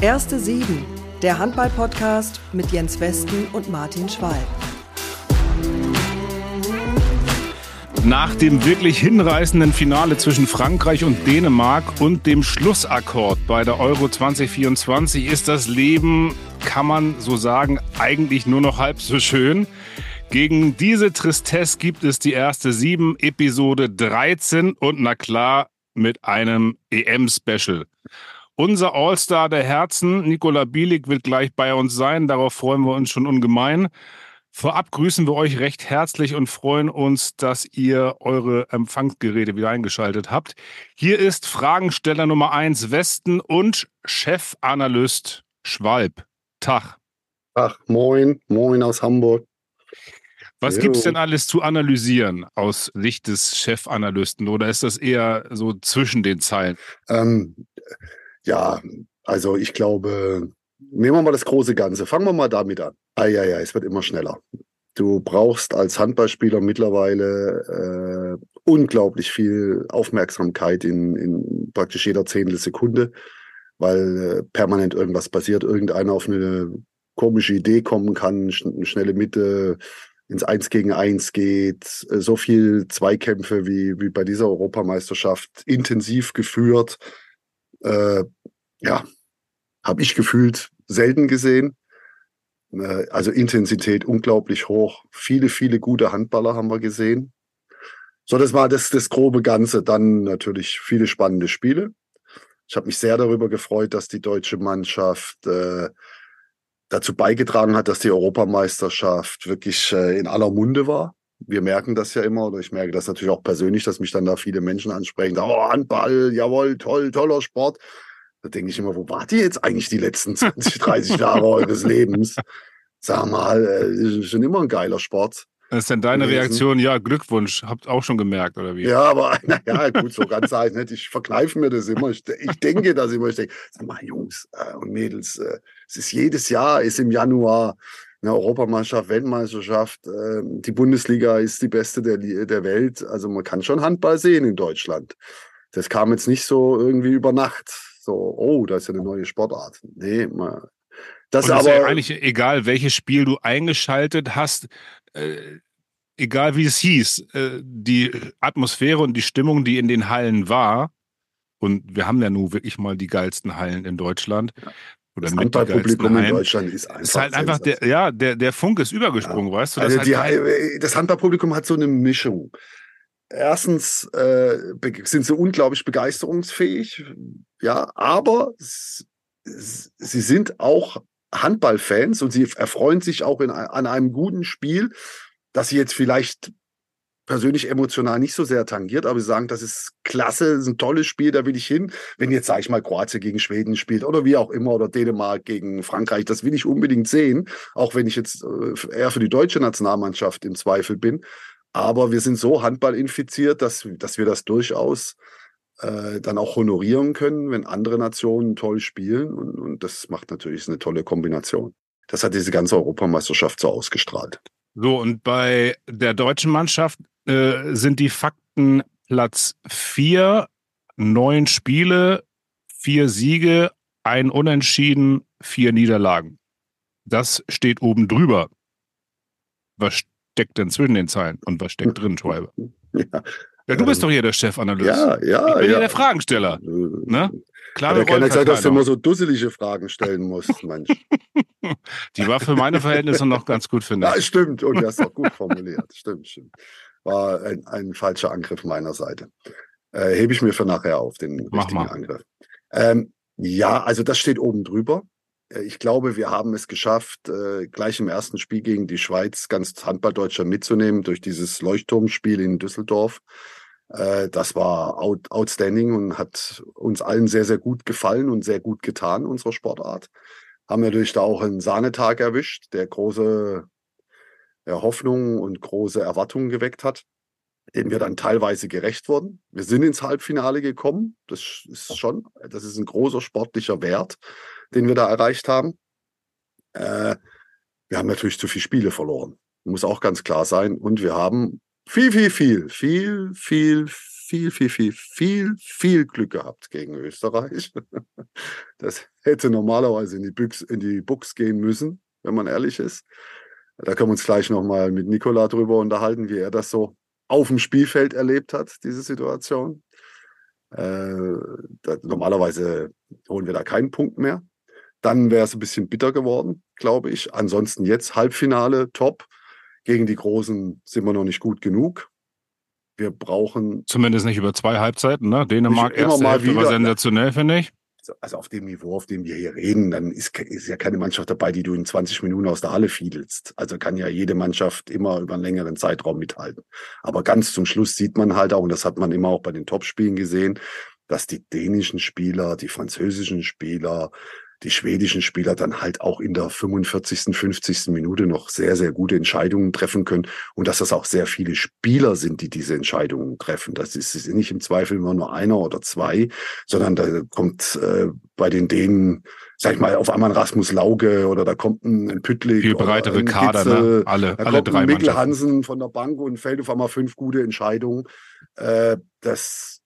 Erste Sieben, der Handball-Podcast mit Jens Westen und Martin Schwalb. Nach dem wirklich hinreißenden Finale zwischen Frankreich und Dänemark und dem Schlussakkord bei der Euro 2024 ist das Leben, kann man so sagen, eigentlich nur noch halb so schön. Gegen diese Tristesse gibt es die erste sieben, Episode 13 und na klar mit einem EM-Special. Unser All-Star der Herzen, Nikola Bielik, wird gleich bei uns sein. Darauf freuen wir uns schon ungemein. Vorab grüßen wir euch recht herzlich und freuen uns, dass ihr eure Empfangsgeräte wieder eingeschaltet habt. Hier ist Fragensteller Nummer eins Westen und Chefanalyst Schwalb. Tag. Ach, moin, moin aus Hamburg. Was gibt es denn alles zu analysieren aus Sicht des Chefanalysten oder ist das eher so zwischen den Zeilen? Ähm, ja, also ich glaube, nehmen wir mal das große Ganze. Fangen wir mal damit an. Ah, ja, ja, es wird immer schneller. Du brauchst als Handballspieler mittlerweile äh, unglaublich viel Aufmerksamkeit in, in praktisch jeder Zehntel Sekunde, weil äh, permanent irgendwas passiert, irgendeiner auf eine komische Idee kommen kann, sch schnelle Mitte, ins Eins gegen Eins geht, äh, so viel Zweikämpfe wie, wie bei dieser Europameisterschaft intensiv geführt. Äh, ja, habe ich gefühlt selten gesehen. Äh, also Intensität unglaublich hoch. Viele, viele gute Handballer haben wir gesehen. So, das war das, das grobe Ganze. Dann natürlich viele spannende Spiele. Ich habe mich sehr darüber gefreut, dass die deutsche Mannschaft äh, dazu beigetragen hat, dass die Europameisterschaft wirklich äh, in aller Munde war. Wir merken das ja immer, oder ich merke das natürlich auch persönlich, dass mich dann da viele Menschen ansprechen. Oh, Handball, jawohl, toll, toller Sport. Da denke ich immer, wo wart ihr jetzt eigentlich die letzten 20, 30 Jahre eures Lebens? Sag mal, äh, ist schon immer ein geiler Sport. Was ist denn deine gewesen. Reaktion? Ja, Glückwunsch. Habt auch schon gemerkt, oder wie? Ja, aber naja, gut, so ganz sage ich nicht. Ich verkneife mir das immer. Ich, ich denke das immer. Ich denke, sag mal, Jungs äh, und Mädels, äh, es ist jedes Jahr, ist im Januar eine Europameisterschaft, Weltmeisterschaft. Äh, die Bundesliga ist die beste der, der Welt. Also man kann schon Handball sehen in Deutschland. Das kam jetzt nicht so irgendwie über Nacht. So, oh, da ist ja eine neue Sportart. Nee, man, das ist aber ja eigentlich egal, welches Spiel du eingeschaltet hast, äh, egal wie es hieß, äh, die Atmosphäre und die Stimmung, die in den Hallen war, und wir haben ja nun wirklich mal die geilsten Hallen in Deutschland. Ja. Oder das Handballpublikum in Deutschland ist einfach. Ist halt einfach der, ja, der, der Funk ist übergesprungen, ja. weißt du? Also halt die, das Handballpublikum hat so eine Mischung. Erstens äh, sind sie unglaublich begeisterungsfähig, ja, aber sie sind auch Handballfans und sie erfreuen sich auch in, an einem guten Spiel, das sie jetzt vielleicht persönlich emotional nicht so sehr tangiert, aber sie sagen, das ist klasse, das ist ein tolles Spiel, da will ich hin. Wenn jetzt, sage ich mal, Kroatien gegen Schweden spielt oder wie auch immer oder Dänemark gegen Frankreich, das will ich unbedingt sehen, auch wenn ich jetzt äh, eher für die deutsche Nationalmannschaft im Zweifel bin. Aber wir sind so handballinfiziert, dass, dass wir das durchaus äh, dann auch honorieren können, wenn andere Nationen toll spielen. Und, und das macht natürlich eine tolle Kombination. Das hat diese ganze Europameisterschaft so ausgestrahlt. So, und bei der deutschen Mannschaft äh, sind die Fakten Platz vier, neun Spiele, vier Siege, ein Unentschieden, vier Niederlagen. Das steht oben drüber. Was steckt denn zwischen den Zeilen und was steckt drin, Schwalbe? Ja, ja, du bist ähm, doch hier der Chefanalyst. Ja, ja. Ich bin ja. hier der Fragensteller. Äh, ne? Klare ja, keine Zeit, dass du immer so dusselige Fragen stellen musst, Mensch. Die war für meine Verhältnisse noch ganz gut, finde ich. Ja, stimmt. Und du hast auch gut formuliert. stimmt, stimmt. War ein, ein falscher Angriff meiner Seite. Äh, hebe ich mir für nachher auf, den Mach richtigen mal. Angriff. Ähm, ja, also das steht oben drüber. Äh, ich glaube, wir haben es geschafft, äh, gleich im ersten Spiel gegen die Schweiz ganz Handballdeutscher mitzunehmen durch dieses Leuchtturmspiel in Düsseldorf. Äh, das war out, outstanding und hat uns allen sehr, sehr gut gefallen und sehr gut getan, unserer Sportart. Haben natürlich da auch einen Sahnetag erwischt, der große Hoffnungen und große Erwartungen geweckt hat, denen wir dann teilweise gerecht wurden. Wir sind ins Halbfinale gekommen. Das ist schon, das ist ein großer sportlicher Wert, den wir da erreicht haben. Äh, wir haben natürlich zu viele Spiele verloren. Muss auch ganz klar sein. Und wir haben viel, viel, viel, viel, viel, viel, viel, viel, viel, viel Glück gehabt gegen Österreich. Das hätte normalerweise in die, Büchs, in die Box gehen müssen, wenn man ehrlich ist. Da können wir uns gleich nochmal mit Nikola drüber unterhalten, wie er das so auf dem Spielfeld erlebt hat, diese Situation. Äh, da, normalerweise holen wir da keinen Punkt mehr. Dann wäre es ein bisschen bitter geworden, glaube ich. Ansonsten jetzt Halbfinale, top. Gegen die Großen sind wir noch nicht gut genug. Wir brauchen. Zumindest nicht über zwei Halbzeiten, ne? Dänemark immer erste mal Hälfte war wieder. sensationell, finde ich. Also auf dem Niveau, auf dem wir hier reden, dann ist, ist ja keine Mannschaft dabei, die du in 20 Minuten aus der Halle fiedelst. Also kann ja jede Mannschaft immer über einen längeren Zeitraum mithalten. Aber ganz zum Schluss sieht man halt auch, und das hat man immer auch bei den Topspielen gesehen, dass die dänischen Spieler, die französischen Spieler, die schwedischen Spieler dann halt auch in der 45., 50. Minute noch sehr, sehr gute Entscheidungen treffen können und dass das auch sehr viele Spieler sind, die diese Entscheidungen treffen. Das ist, ist nicht im Zweifel immer nur einer oder zwei, sondern da kommt äh, bei den Dänen, sag ich mal, auf einmal ein Rasmus Lauge oder da kommt ein, ein Püttlik. Viel breitere Kader, Witzel, ne? Alle, da alle kommt drei Mikkel. Hansen von der Bank und fällt auf einmal fünf gute Entscheidungen. Äh, das,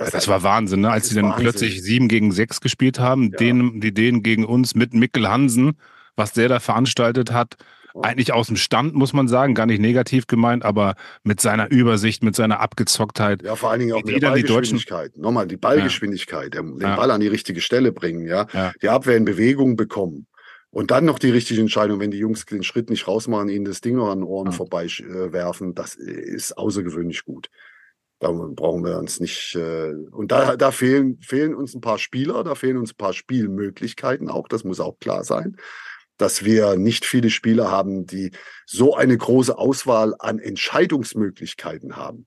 Ja, Das war Wahnsinn, ne? das als sie dann Wahnsinn. plötzlich sieben gegen sechs gespielt haben, Ja. denen, die Dänen gegen uns mit Mikkel Hansen, was der da veranstaltet hat, Ja. eigentlich aus dem Stand, muss man sagen, gar nicht negativ gemeint, aber mit seiner Übersicht, mit seiner Abgezocktheit. Ja, vor allen Dingen auch mit die der dann die Ballgeschwindigkeit. Nochmal, die Ballgeschwindigkeit, der- den Ja. Ball an die richtige Stelle bringen, ja. Ja. Die Abwehr in Bewegung bekommen. Und dann noch die richtige Entscheidung, wenn die Jungs den Schritt nicht rausmachen, ihnen das Ding noch an den Ohren Ja. vorbei äh, werfen, das ist außergewöhnlich gut. Da brauchen wir uns nicht. Äh, und da, da fehlen, fehlen uns ein paar Spieler, da fehlen uns ein paar Spielmöglichkeiten auch, das muss auch klar sein. Dass wir nicht viele Spieler haben, die so eine große Auswahl an Entscheidungsmöglichkeiten haben.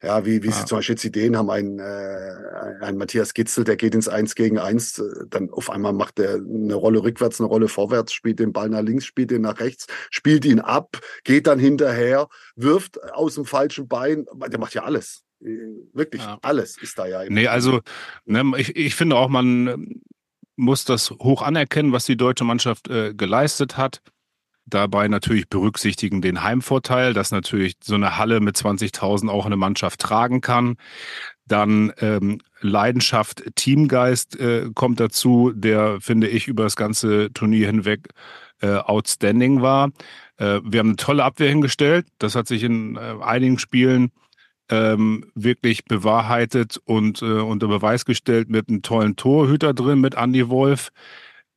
Ja, wie, wie Ja. sie zum Beispiel jetzt die Dänen haben einen, äh, einen Matthias Gitzel, der geht ins Eins gegen Eins, äh, dann auf einmal macht er eine Rolle rückwärts, eine Rolle vorwärts, spielt den Ball nach links, spielt den nach rechts, spielt ihn ab, geht dann hinterher, wirft aus dem falschen Bein, der macht ja alles. Äh, Wirklich, Ja. alles ist da ja. im Nee, also ne, ich, ich finde auch, man muss das hoch anerkennen, was die deutsche Mannschaft äh, geleistet hat. Dabei natürlich berücksichtigen den Heimvorteil, dass natürlich so eine Halle mit 20.000 auch eine Mannschaft tragen kann. Dann ähm, Leidenschaft, Teamgeist äh, kommt dazu, der, finde ich, über das ganze Turnier hinweg äh, outstanding war. Äh, wir haben eine tolle Abwehr hingestellt. Das hat sich in äh, einigen Spielen ähm, wirklich bewahrheitet und äh, unter Beweis gestellt mit einem tollen Torhüter drin, mit Andy Wolf.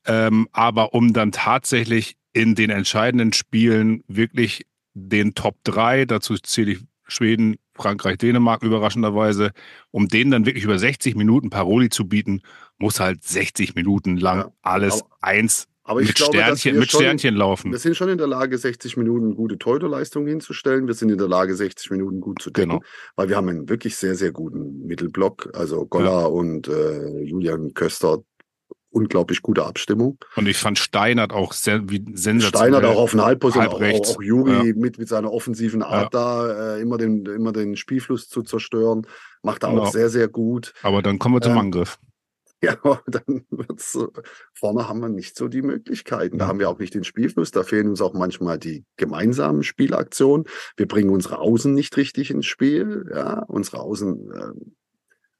Ähm, aber um dann tatsächlich in den entscheidenden Spielen wirklich den Top 3, dazu zähle ich Schweden, Frankreich, Dänemark überraschenderweise, um denen dann wirklich über 60 Minuten Paroli zu bieten, muss halt 60 Minuten lang alles eins Aber ich mit, glaube, dass Sternchen, wir mit schon- Sternchen laufen. Wir sind schon in der Lage, 60 Minuten gute Torhüterleistung hinzustellen. Wir sind in der Lage, 60 Minuten gut zu decken, Genau. weil wir haben einen wirklich sehr, sehr guten Mittelblock. Also Golla und äh, Julian Köster, unglaublich gute Abstimmung. Und ich fand Steinert auch sehr, wie sensationell. Steinert auch auf den Halbposition, auch, Halbrechts. auch, auch Juri Ja. mit, mit seiner offensiven Art da, äh, immer, den, immer den Spielfluss zu zerstören. Macht er auch Genau. sehr, sehr gut. Aber dann kommen wir zum Ähm, Angriff. Ja, dann wird's so- vorne haben wir nicht so die Möglichkeiten. Da Mhm. haben wir auch nicht den Spielfluss. Da fehlen uns auch manchmal die gemeinsamen Spielaktionen. Wir bringen unsere Außen nicht richtig ins Spiel. Ja, unsere Außen äh,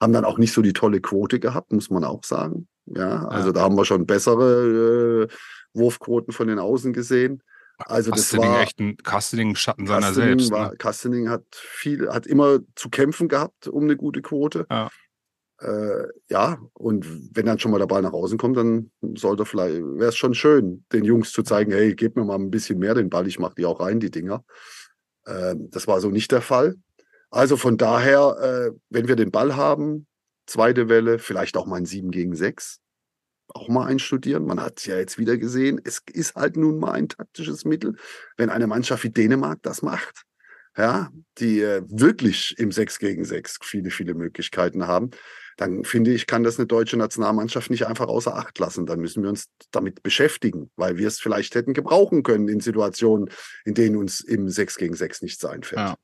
haben dann auch nicht so die tolle Quote gehabt, muss man auch sagen. Ja, also Ja. da haben wir schon bessere äh, Wurfquoten von den Außen gesehen. Also das Kastening war echt ein Kastening Schatten seiner Kastening selbst. War, Ne? Kastening hat viel, hat immer zu kämpfen gehabt um eine gute Quote. Ja. Äh, ja, und wenn dann schon mal der Ball nach außen kommt, dann sollte vielleicht, wäre es schon schön, den Jungs zu zeigen, hey, gebt mir mal ein bisschen mehr den Ball, ich mache die auch rein, die Dinger. Ähm, das war so nicht der Fall. Also von daher, äh, wenn wir den Ball haben, zweite Welle, vielleicht auch mal ein 7 gegen 6, auch mal einstudieren. Man hat es ja jetzt wieder gesehen, es ist halt nun mal ein taktisches Mittel, wenn eine Mannschaft wie Dänemark das macht. Ja, die äh, wirklich im 6 gegen 6 viele, viele Möglichkeiten haben, dann finde ich, kann das eine deutsche Nationalmannschaft nicht einfach außer Acht lassen. Dann müssen wir uns damit beschäftigen, weil wir es vielleicht hätten gebrauchen können in Situationen, in denen uns im 6 gegen 6 nichts einfällt. Ja.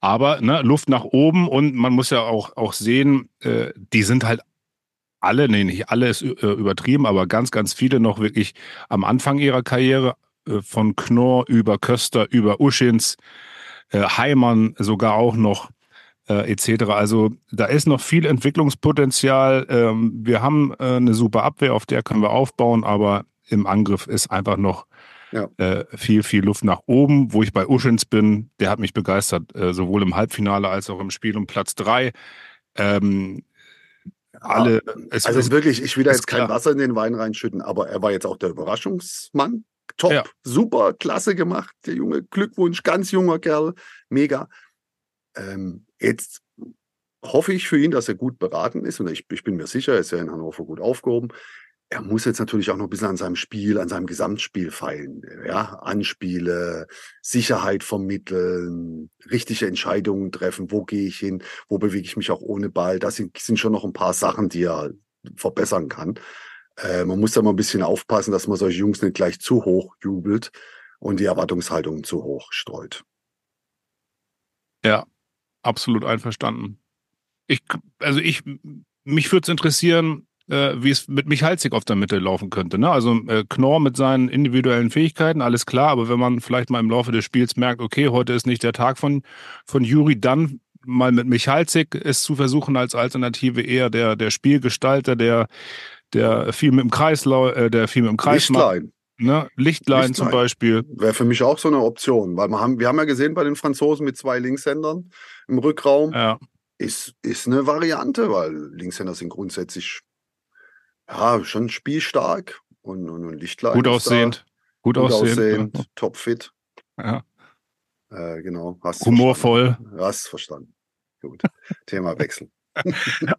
Aber ne, Luft nach oben und man muss ja auch, auch sehen, äh, die sind halt alle, nee, nicht alle ist äh, übertrieben, aber ganz, ganz viele noch wirklich am Anfang ihrer Karriere, äh, von Knorr über Köster, über Uschins, äh, Heimann sogar auch noch. Äh, etc. Also da ist noch viel Entwicklungspotenzial. Ähm, wir haben äh, eine super Abwehr, auf der können wir aufbauen, aber im Angriff ist einfach noch ja. äh, viel, viel Luft nach oben. Wo ich bei Uschens bin, der hat mich begeistert, äh, sowohl im Halbfinale als auch im Spiel um Platz drei. Ähm, alle. Es also ist wirklich, ich will da jetzt kein Wasser in den Wein reinschütten, aber er war jetzt auch der Überraschungsmann. Top, ja. super, klasse gemacht, der Junge. Glückwunsch, ganz junger Kerl, mega. Ähm, jetzt hoffe ich für ihn, dass er gut beraten ist und ich, ich bin mir sicher, er ist ja in Hannover gut aufgehoben er muss jetzt natürlich auch noch ein bisschen an seinem Spiel, an seinem Gesamtspiel feilen. Ja, Anspiele, Sicherheit vermitteln, richtige Entscheidungen treffen. Wo gehe ich hin? Wo bewege ich mich auch ohne Ball? Das sind, sind schon noch ein paar Sachen, die er verbessern kann. Äh, man muss da mal ein bisschen aufpassen, dass man solche Jungs nicht gleich zu hoch jubelt und die Erwartungshaltung zu hoch streut. Ja, absolut einverstanden. Ich, also ich, mich würde es interessieren, äh, wie es mit Michalzik auf der Mitte laufen könnte. Ne? Also äh, Knorr mit seinen individuellen Fähigkeiten, alles klar, aber wenn man vielleicht mal im Laufe des Spiels merkt, okay, heute ist nicht der Tag von, von Juri, dann mal mit Michalzik es zu versuchen als Alternative eher der, der Spielgestalter, der, der viel mit dem Kreis, äh, der viel mit dem Kreis Lichtlein. macht. Ne? Lichtlein, Lichtlein zum Beispiel. Wäre für mich auch so eine Option, weil wir haben, wir haben ja gesehen bei den Franzosen mit zwei Linkshändern im Rückraum. Ja. Ist, ist eine Variante, weil Linkshänder sind grundsätzlich ja, schon spielstark und, und, und Lichtlein. Gut aussehend. Gut, gut aussehend, aussehend topfit. Ja. Äh, genau. Hast Humorvoll. Verstanden. Hast verstanden. Gut. Thema Wechsel.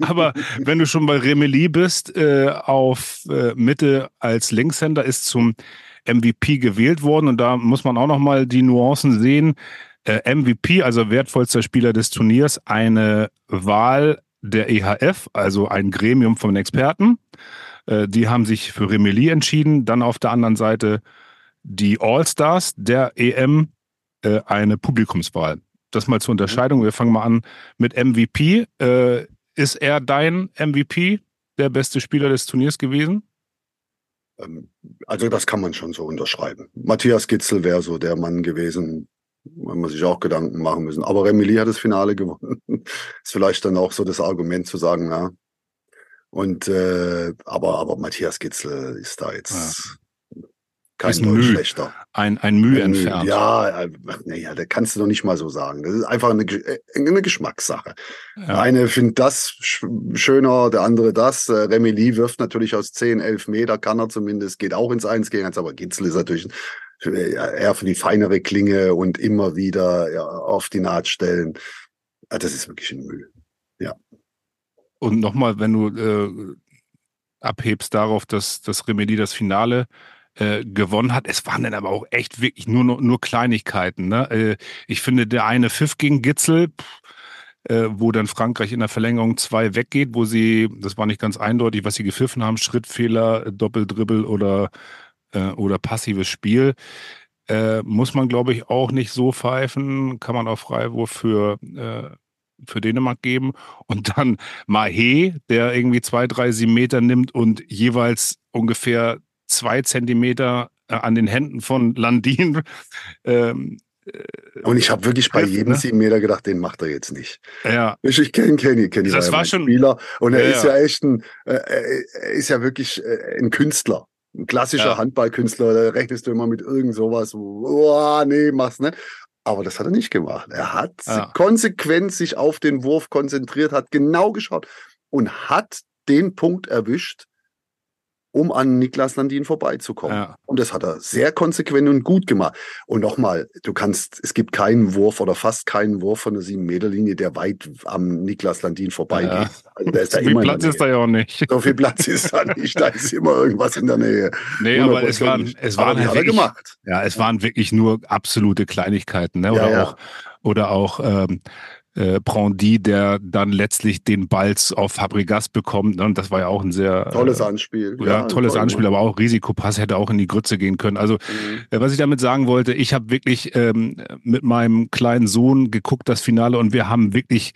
Aber wenn du schon bei Remeli bist, äh, auf äh, Mitte als Linkshänder ist zum MVP gewählt worden und da muss man auch nochmal die Nuancen sehen. Äh, MVP, also wertvollster Spieler des Turniers, eine Wahl der EHF, also ein Gremium von Experten. Äh, die haben sich für Remeli entschieden. Dann auf der anderen Seite die All-Stars der EM, äh, eine Publikumswahl. Das mal zur Unterscheidung. Wir fangen mal an mit MVP. Äh, ist er dein MVP, der beste Spieler des Turniers gewesen? Ähm, also das kann man schon so unterschreiben. Matthias Gitzel wäre so der Mann gewesen, man muss sich auch Gedanken machen müssen. Aber Remili hat das Finale gewonnen. ist vielleicht dann auch so das Argument zu sagen, ja. Und äh, aber aber Matthias Gitzel ist da jetzt ja. kein ist Mühe, schlechter. Ein ein Mühe ein entfernt. Ja, äh, naja, da kannst du doch nicht mal so sagen. Das ist einfach eine, äh, eine Geschmackssache. Ja. Eine findet das schöner, der andere das. Äh, Remili wirft natürlich aus 10, 11 Meter, kann er zumindest, geht auch ins 1 gegen 1, aber Gitzel ist natürlich eher für die feinere Klinge und immer wieder ja, auf die Naht stellen. Das ist wirklich ein Müll. Ja. Und nochmal, wenn du äh, abhebst darauf, dass das Remedy das Finale äh, gewonnen hat. Es waren dann aber auch echt wirklich nur, nur, nur Kleinigkeiten. Ne? Äh, ich finde, der eine Pfiff gegen Gitzel, pff, äh, wo dann Frankreich in der Verlängerung zwei weggeht, wo sie, das war nicht ganz eindeutig, was sie gepfiffen haben, Schrittfehler, Doppeldribbel oder äh, oder passives Spiel. Äh, muss man, glaube ich, auch nicht so pfeifen. Kann man auch Freiwurf für, für Dänemark geben. Und dann Mahé, der irgendwie zwei, drei, sieben Meter nimmt und jeweils ungefähr zwei Zentimeter äh, an den Händen von Landin. Ähm, äh, und ich habe wirklich bei jedem ne? sieben Meter gedacht, den macht er jetzt nicht. Ja. Ich, ich kenne Kenny, Kenny das war, war schon Spieler und er ja, ist ja echt ein, äh, er ist ja wirklich ein Künstler. Ein klassischer ja. Handballkünstler, da rechnest du immer mit irgend sowas, oh, nee, mach's nicht. Aber das hat er nicht gemacht. Er hat ja. konsequent sich auf den Wurf konzentriert, hat genau geschaut und hat den Punkt erwischt, um an Niklas Landin vorbeizukommen. Ja. Und das hat er sehr konsequent und gut gemacht. Und nochmal, du kannst, es gibt keinen Wurf oder fast keinen Wurf von der 7-Meter-Linie, der weit am Niklas Landin vorbeigeht. Ja. Also da ist so viel Platz ist da ja auch nicht. So viel Platz ist da nicht. Da ist immer irgendwas in der Nähe. Nee, aber es waren, es waren halt wirklich, gemacht. Ja, es waren wirklich nur absolute Kleinigkeiten. Ne? Oder ja, auch, oder auch ähm, äh, Brandy, der dann letztlich den Ball auf Fabregas bekommt. Ne? Und das war ja auch ein sehr tolles äh, Anspiel. Ja, ja tolles toll Anspiel, aber auch Risikopass hätte auch in die Grütze gehen können. Also mhm. äh, was ich damit sagen wollte, ich habe wirklich ähm, mit meinem kleinen Sohn geguckt das Finale und wir haben wirklich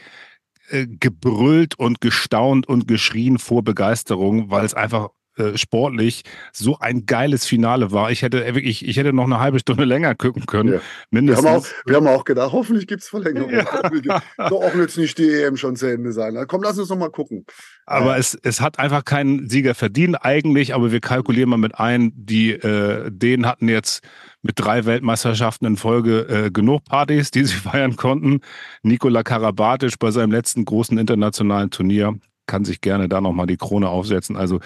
äh, gebrüllt und gestaunt und geschrien vor Begeisterung, weil es einfach äh, sportlich so ein geiles Finale war. Ich hätte wirklich, ich hätte noch eine halbe Stunde länger gucken können. Ja. Mindestens. Wir haben, auch, wir haben auch gedacht, hoffentlich gibt es Verlängerung. Ja. Doch auch jetzt nicht die EM schon zu Ende sein. Komm, lass uns noch mal gucken. Aber es, es hat einfach keinen Sieger verdient eigentlich, aber wir kalkulieren mal mit ein, die äh, denen hatten jetzt mit drei Weltmeisterschaften in Folge äh, genug Partys, die sie feiern konnten. Nikola Karabatic bei seinem letzten großen internationalen Turnier kann sich gerne da nochmal die Krone aufsetzen. Also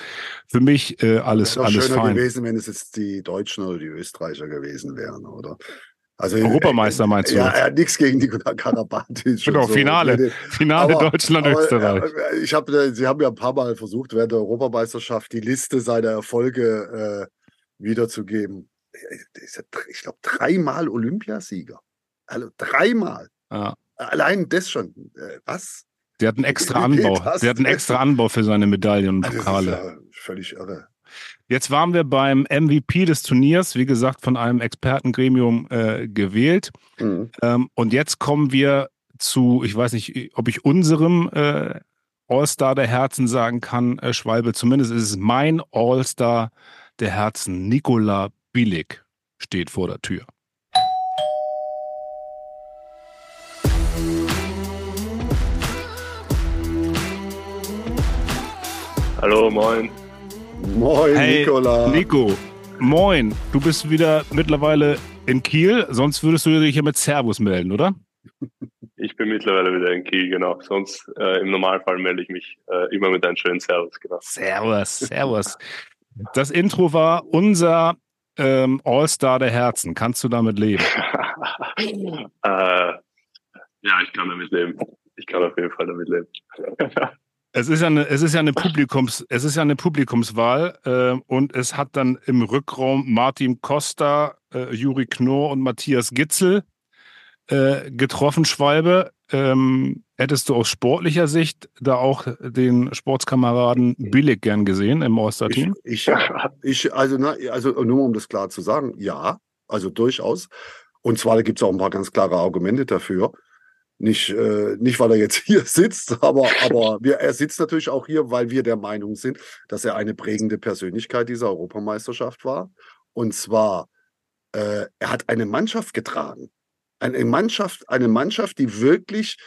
für mich äh, alles, alles schöner fein. gewesen, wenn es jetzt die Deutschen oder die Österreicher gewesen wären, oder? Also, Europameister meinst du? Ja, ja nichts gegen Nikola Karabatic. Genau, so. Finale. Finale Deutschland-Österreich. Äh, ich habe, Sie haben ja ein paar Mal versucht, während der Europameisterschaft die Liste seiner Erfolge äh, wiederzugeben ich glaube, dreimal Olympiasieger. Also dreimal. Ja. Allein das schon. Äh, was? Der hat einen extra Anbau. Der hat einen extra Anbau für seine Medaillen und Pokale. Das ist ja völlig irre. Jetzt waren wir beim MVP des Turniers, wie gesagt, von einem Expertengremium äh, gewählt. Mhm. Ähm, und jetzt kommen wir zu, ich weiß nicht, ob ich unserem äh, All-Star der Herzen sagen kann, äh, Schwalbe. Zumindest ist es mein All-Star der Herzen, Nikola Billig steht vor der Tür. Hallo, moin. Moin, hey, Nikola. Nico, moin. Du bist wieder mittlerweile in Kiel, sonst würdest du dich ja mit Servus melden, oder? Ich bin mittlerweile wieder in Kiel, genau. Sonst äh, im Normalfall melde ich mich äh, immer mit einem schönen Servus, genau. Servus, Servus. Das Intro war unser ähm, All-Star der Herzen. Kannst du damit leben? äh, ja, ich kann damit leben. Ich kann auf jeden Fall damit leben. Es ist ja eine, es ist ja eine Publikums, es ist ja eine Publikumswahl äh, und es hat dann im Rückraum Martin Costa, äh, Juri Knorr und Matthias Gitzel äh, getroffen, Schwalbe. Ähm, hättest du aus sportlicher Sicht da auch den Sportskameraden billig gern gesehen im All-Star-Team? Ich, ich, ich, also, na, also nur um das klar zu sagen, ja, also durchaus. Und zwar gibt es auch ein paar ganz klare Argumente dafür. Nicht, äh, nicht weil er jetzt hier sitzt, aber, aber wir, er sitzt natürlich auch hier, weil wir der Meinung sind, dass er eine prägende Persönlichkeit dieser Europameisterschaft war. Und zwar, äh, er hat eine Mannschaft getragen. Eine Mannschaft, eine Mannschaft, die wirklich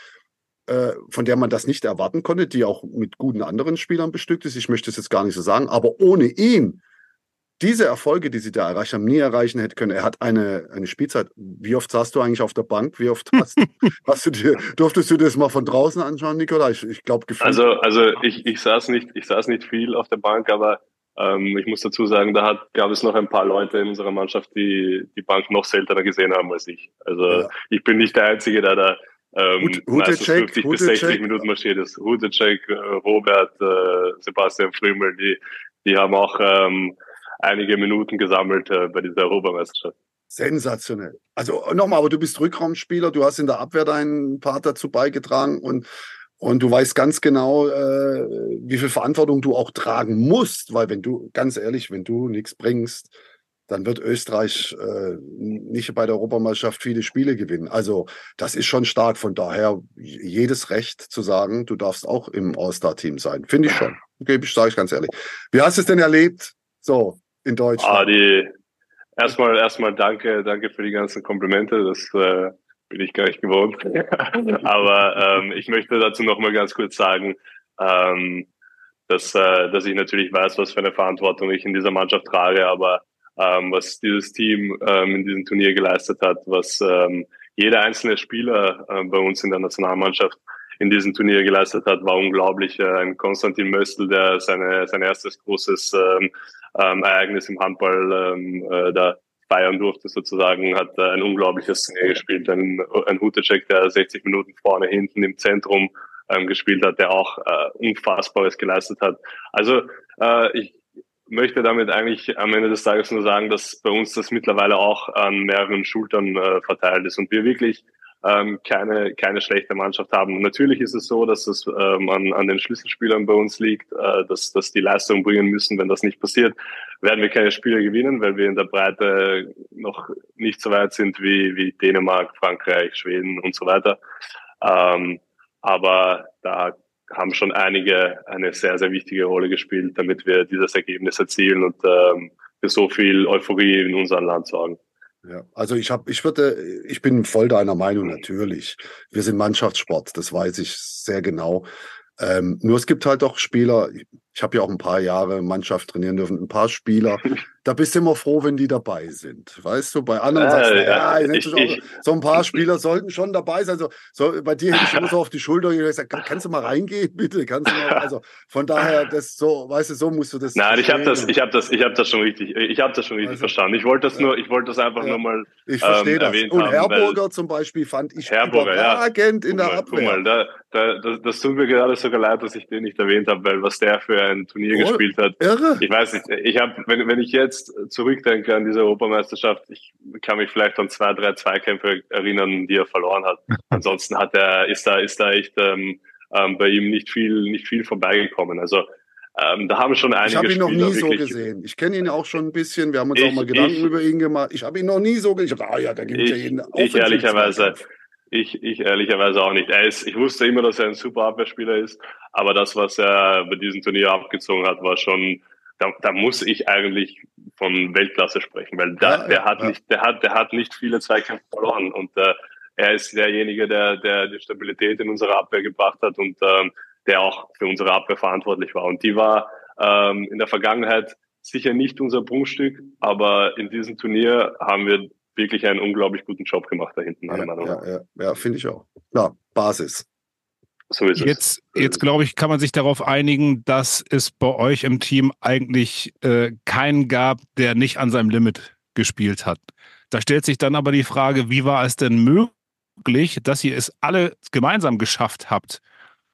äh, von der man das nicht erwarten konnte, die auch mit guten anderen Spielern bestückt ist. Ich möchte es jetzt gar nicht so sagen, aber ohne ihn, diese Erfolge, die sie da erreicht haben, nie erreichen hätte können. Er hat eine, eine Spielzeit. Wie oft saßt du eigentlich auf der Bank? Wie oft hast, hast du dir, durftest du das mal von draußen anschauen, Nikola? Ich, ich glaube, Also, also ich, ich saß nicht, ich saß nicht viel auf der Bank, aber ähm, ich muss dazu sagen, da hat, gab es noch ein paar Leute in unserer Mannschaft, die die Bank noch seltener gesehen haben als ich. Also ja. ich bin nicht der Einzige, der da ähm, Hutecek, 50 bis 60 Minuten marschiert ist. Hutecek, äh, Robert, äh, Sebastian Frümel, die, die haben auch ähm, einige Minuten gesammelt äh, bei dieser Europameisterschaft. Sensationell. Also nochmal, aber du bist Rückraumspieler, du hast in der Abwehr deinen Part dazu beigetragen und, und du weißt ganz genau, äh, wie viel Verantwortung du auch tragen musst, weil wenn du, ganz ehrlich, wenn du nichts bringst, dann wird Österreich äh, nicht bei der Europameisterschaft viele Spiele gewinnen. Also das ist schon stark. Von daher jedes Recht zu sagen, du darfst auch im All-Star-Team sein. Finde ich schon. Gebe ich, sage ich ganz ehrlich. Wie hast du es denn erlebt? So in Deutschland. Ah, die erstmal erstmal danke, danke für die ganzen Komplimente. Das äh, bin ich gar nicht gewohnt. Aber ähm, ich möchte dazu noch mal ganz kurz sagen. Ähm, dass, äh, dass ich natürlich weiß, was für eine Verantwortung ich in dieser Mannschaft trage, aber ähm, was dieses Team ähm, in diesem Turnier geleistet hat, was ähm, jeder einzelne Spieler äh, bei uns in der Nationalmannschaft in diesem Turnier geleistet hat, war unglaublich. Äh, ein Konstantin Möstl, der seine, sein erstes großes ähm, ähm, Ereignis im Handball ähm, äh, da feiern durfte sozusagen, hat äh, ein unglaubliches Turnier gespielt. Ein, ein Hutecek, der 60 Minuten vorne, hinten im Zentrum ähm, gespielt hat, der auch äh, Unfassbares geleistet hat. Also äh, ich, möchte damit eigentlich am Ende des Tages nur sagen, dass bei uns das mittlerweile auch an mehreren Schultern äh, verteilt ist und wir wirklich ähm, keine, keine schlechte Mannschaft haben. Natürlich ist es so, dass es ähm, an, an den Schlüsselspielern bei uns liegt, äh, dass, dass die Leistung bringen müssen. Wenn das nicht passiert, werden wir keine Spiele gewinnen, weil wir in der Breite noch nicht so weit sind wie, wie Dänemark, Frankreich, Schweden und so weiter. Ähm, aber da haben schon einige eine sehr, sehr wichtige Rolle gespielt, damit wir dieses Ergebnis erzielen und ähm, für so viel Euphorie in unserem Land sorgen. Ja, also ich habe, ich würde, ich bin voll deiner Meinung natürlich. Wir sind Mannschaftssport, das weiß ich sehr genau. Ähm, nur es gibt halt auch Spieler, ich habe ja auch ein paar Jahre Mannschaft trainieren dürfen, ein paar Spieler, da bist du immer froh, wenn die dabei sind. Weißt du, bei anderen äh, sagst du, ja, ja ich, ich, so ein paar Spieler sollten schon dabei sein. Also, so, bei dir hätte ich immer so auf die Schulter gesagt, kann, kannst du mal reingehen, bitte? Kannst du mal, also von daher, das so, weißt du, so musst du das. Nein, ich habe das, ich habe das, ich habe das schon richtig, ich habe das schon richtig also, verstanden. Ich wollte das ja. nur, ich wollte das einfach ja. nur mal. Ich verstehe ähm, das. Und Herburger zum Beispiel fand ich Herburger, überragend ja. in der Abwehr. Guck mal, da, da, das, das tut mir gerade sogar leid, dass ich den nicht erwähnt habe, weil was der für ein Turnier oh, gespielt hat. Irre. Ich weiß nicht, ich habe, wenn, wenn ich jetzt zurückdenke an diese Europameisterschaft, ich kann mich vielleicht an zwei, drei Zweikämpfe erinnern, die er verloren hat. Ansonsten hat er, ist da, ist da echt ähm, ähm, bei ihm nicht viel, nicht viel vorbeigekommen. Also ähm, da haben schon einige. Ich habe ihn noch nie so gesehen. Ich kenne ihn auch schon ein bisschen. Wir haben uns ich, auch mal Gedanken ich, über ihn gemacht. Ich habe ihn noch nie so gesehen. Ich habe, ah ja, da gibt es ja jeden. Ich ehrlicherweise, ich, ich ehrlicherweise auch nicht. Er ist, ich wusste immer, dass er ein super Abwehrspieler ist, aber das, was er bei diesem Turnier abgezogen hat, war schon, da, da muss ich eigentlich von Weltklasse sprechen, weil da, ja, der ja, hat ja. nicht, der hat, der hat nicht viele Zweikämpfe verloren und äh, er ist derjenige, der, der die Stabilität in unsere Abwehr gebracht hat und ähm, der auch für unsere Abwehr verantwortlich war. Und die war ähm, in der Vergangenheit sicher nicht unser Prunkstück, aber in diesem Turnier haben wir wirklich einen unglaublich guten Job gemacht da hinten, meiner ja, Meinung nach. Ja, ja, ja finde ich auch. Klar, Basis. So ist jetzt, es. jetzt glaube ich, kann man sich darauf einigen, dass es bei euch im Team eigentlich äh, keinen gab, der nicht an seinem Limit gespielt hat. Da stellt sich dann aber die Frage, wie war es denn möglich, dass ihr es alle gemeinsam geschafft habt,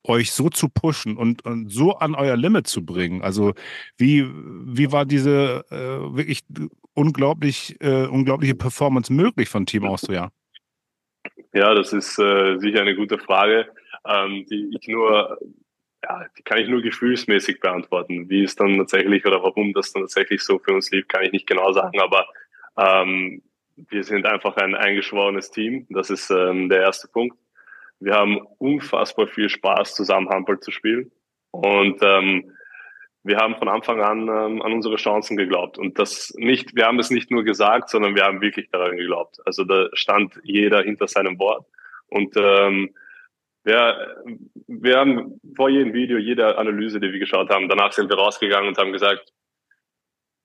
euch so zu pushen und, und so an euer Limit zu bringen? Also wie, wie war diese äh, wirklich unglaublich, äh, unglaubliche Performance möglich von Team Austria? Ja, das ist äh, sicher eine gute Frage, ähm, die ich nur, ja, die kann ich nur gefühlsmäßig beantworten. Wie es dann tatsächlich oder warum das dann tatsächlich so für uns lief, kann ich nicht genau sagen, aber ähm, wir sind einfach ein eingeschworenes Team. Das ist ähm, der erste Punkt. Wir haben unfassbar viel Spaß, zusammen Handball zu spielen. Und ähm, wir haben von Anfang an ähm, an unsere Chancen geglaubt. Und das nicht, wir haben es nicht nur gesagt, sondern wir haben wirklich daran geglaubt. Also da stand jeder hinter seinem Wort. Und ähm, wir, wir haben vor jedem Video, jede Analyse, die wir geschaut haben, danach sind wir rausgegangen und haben gesagt,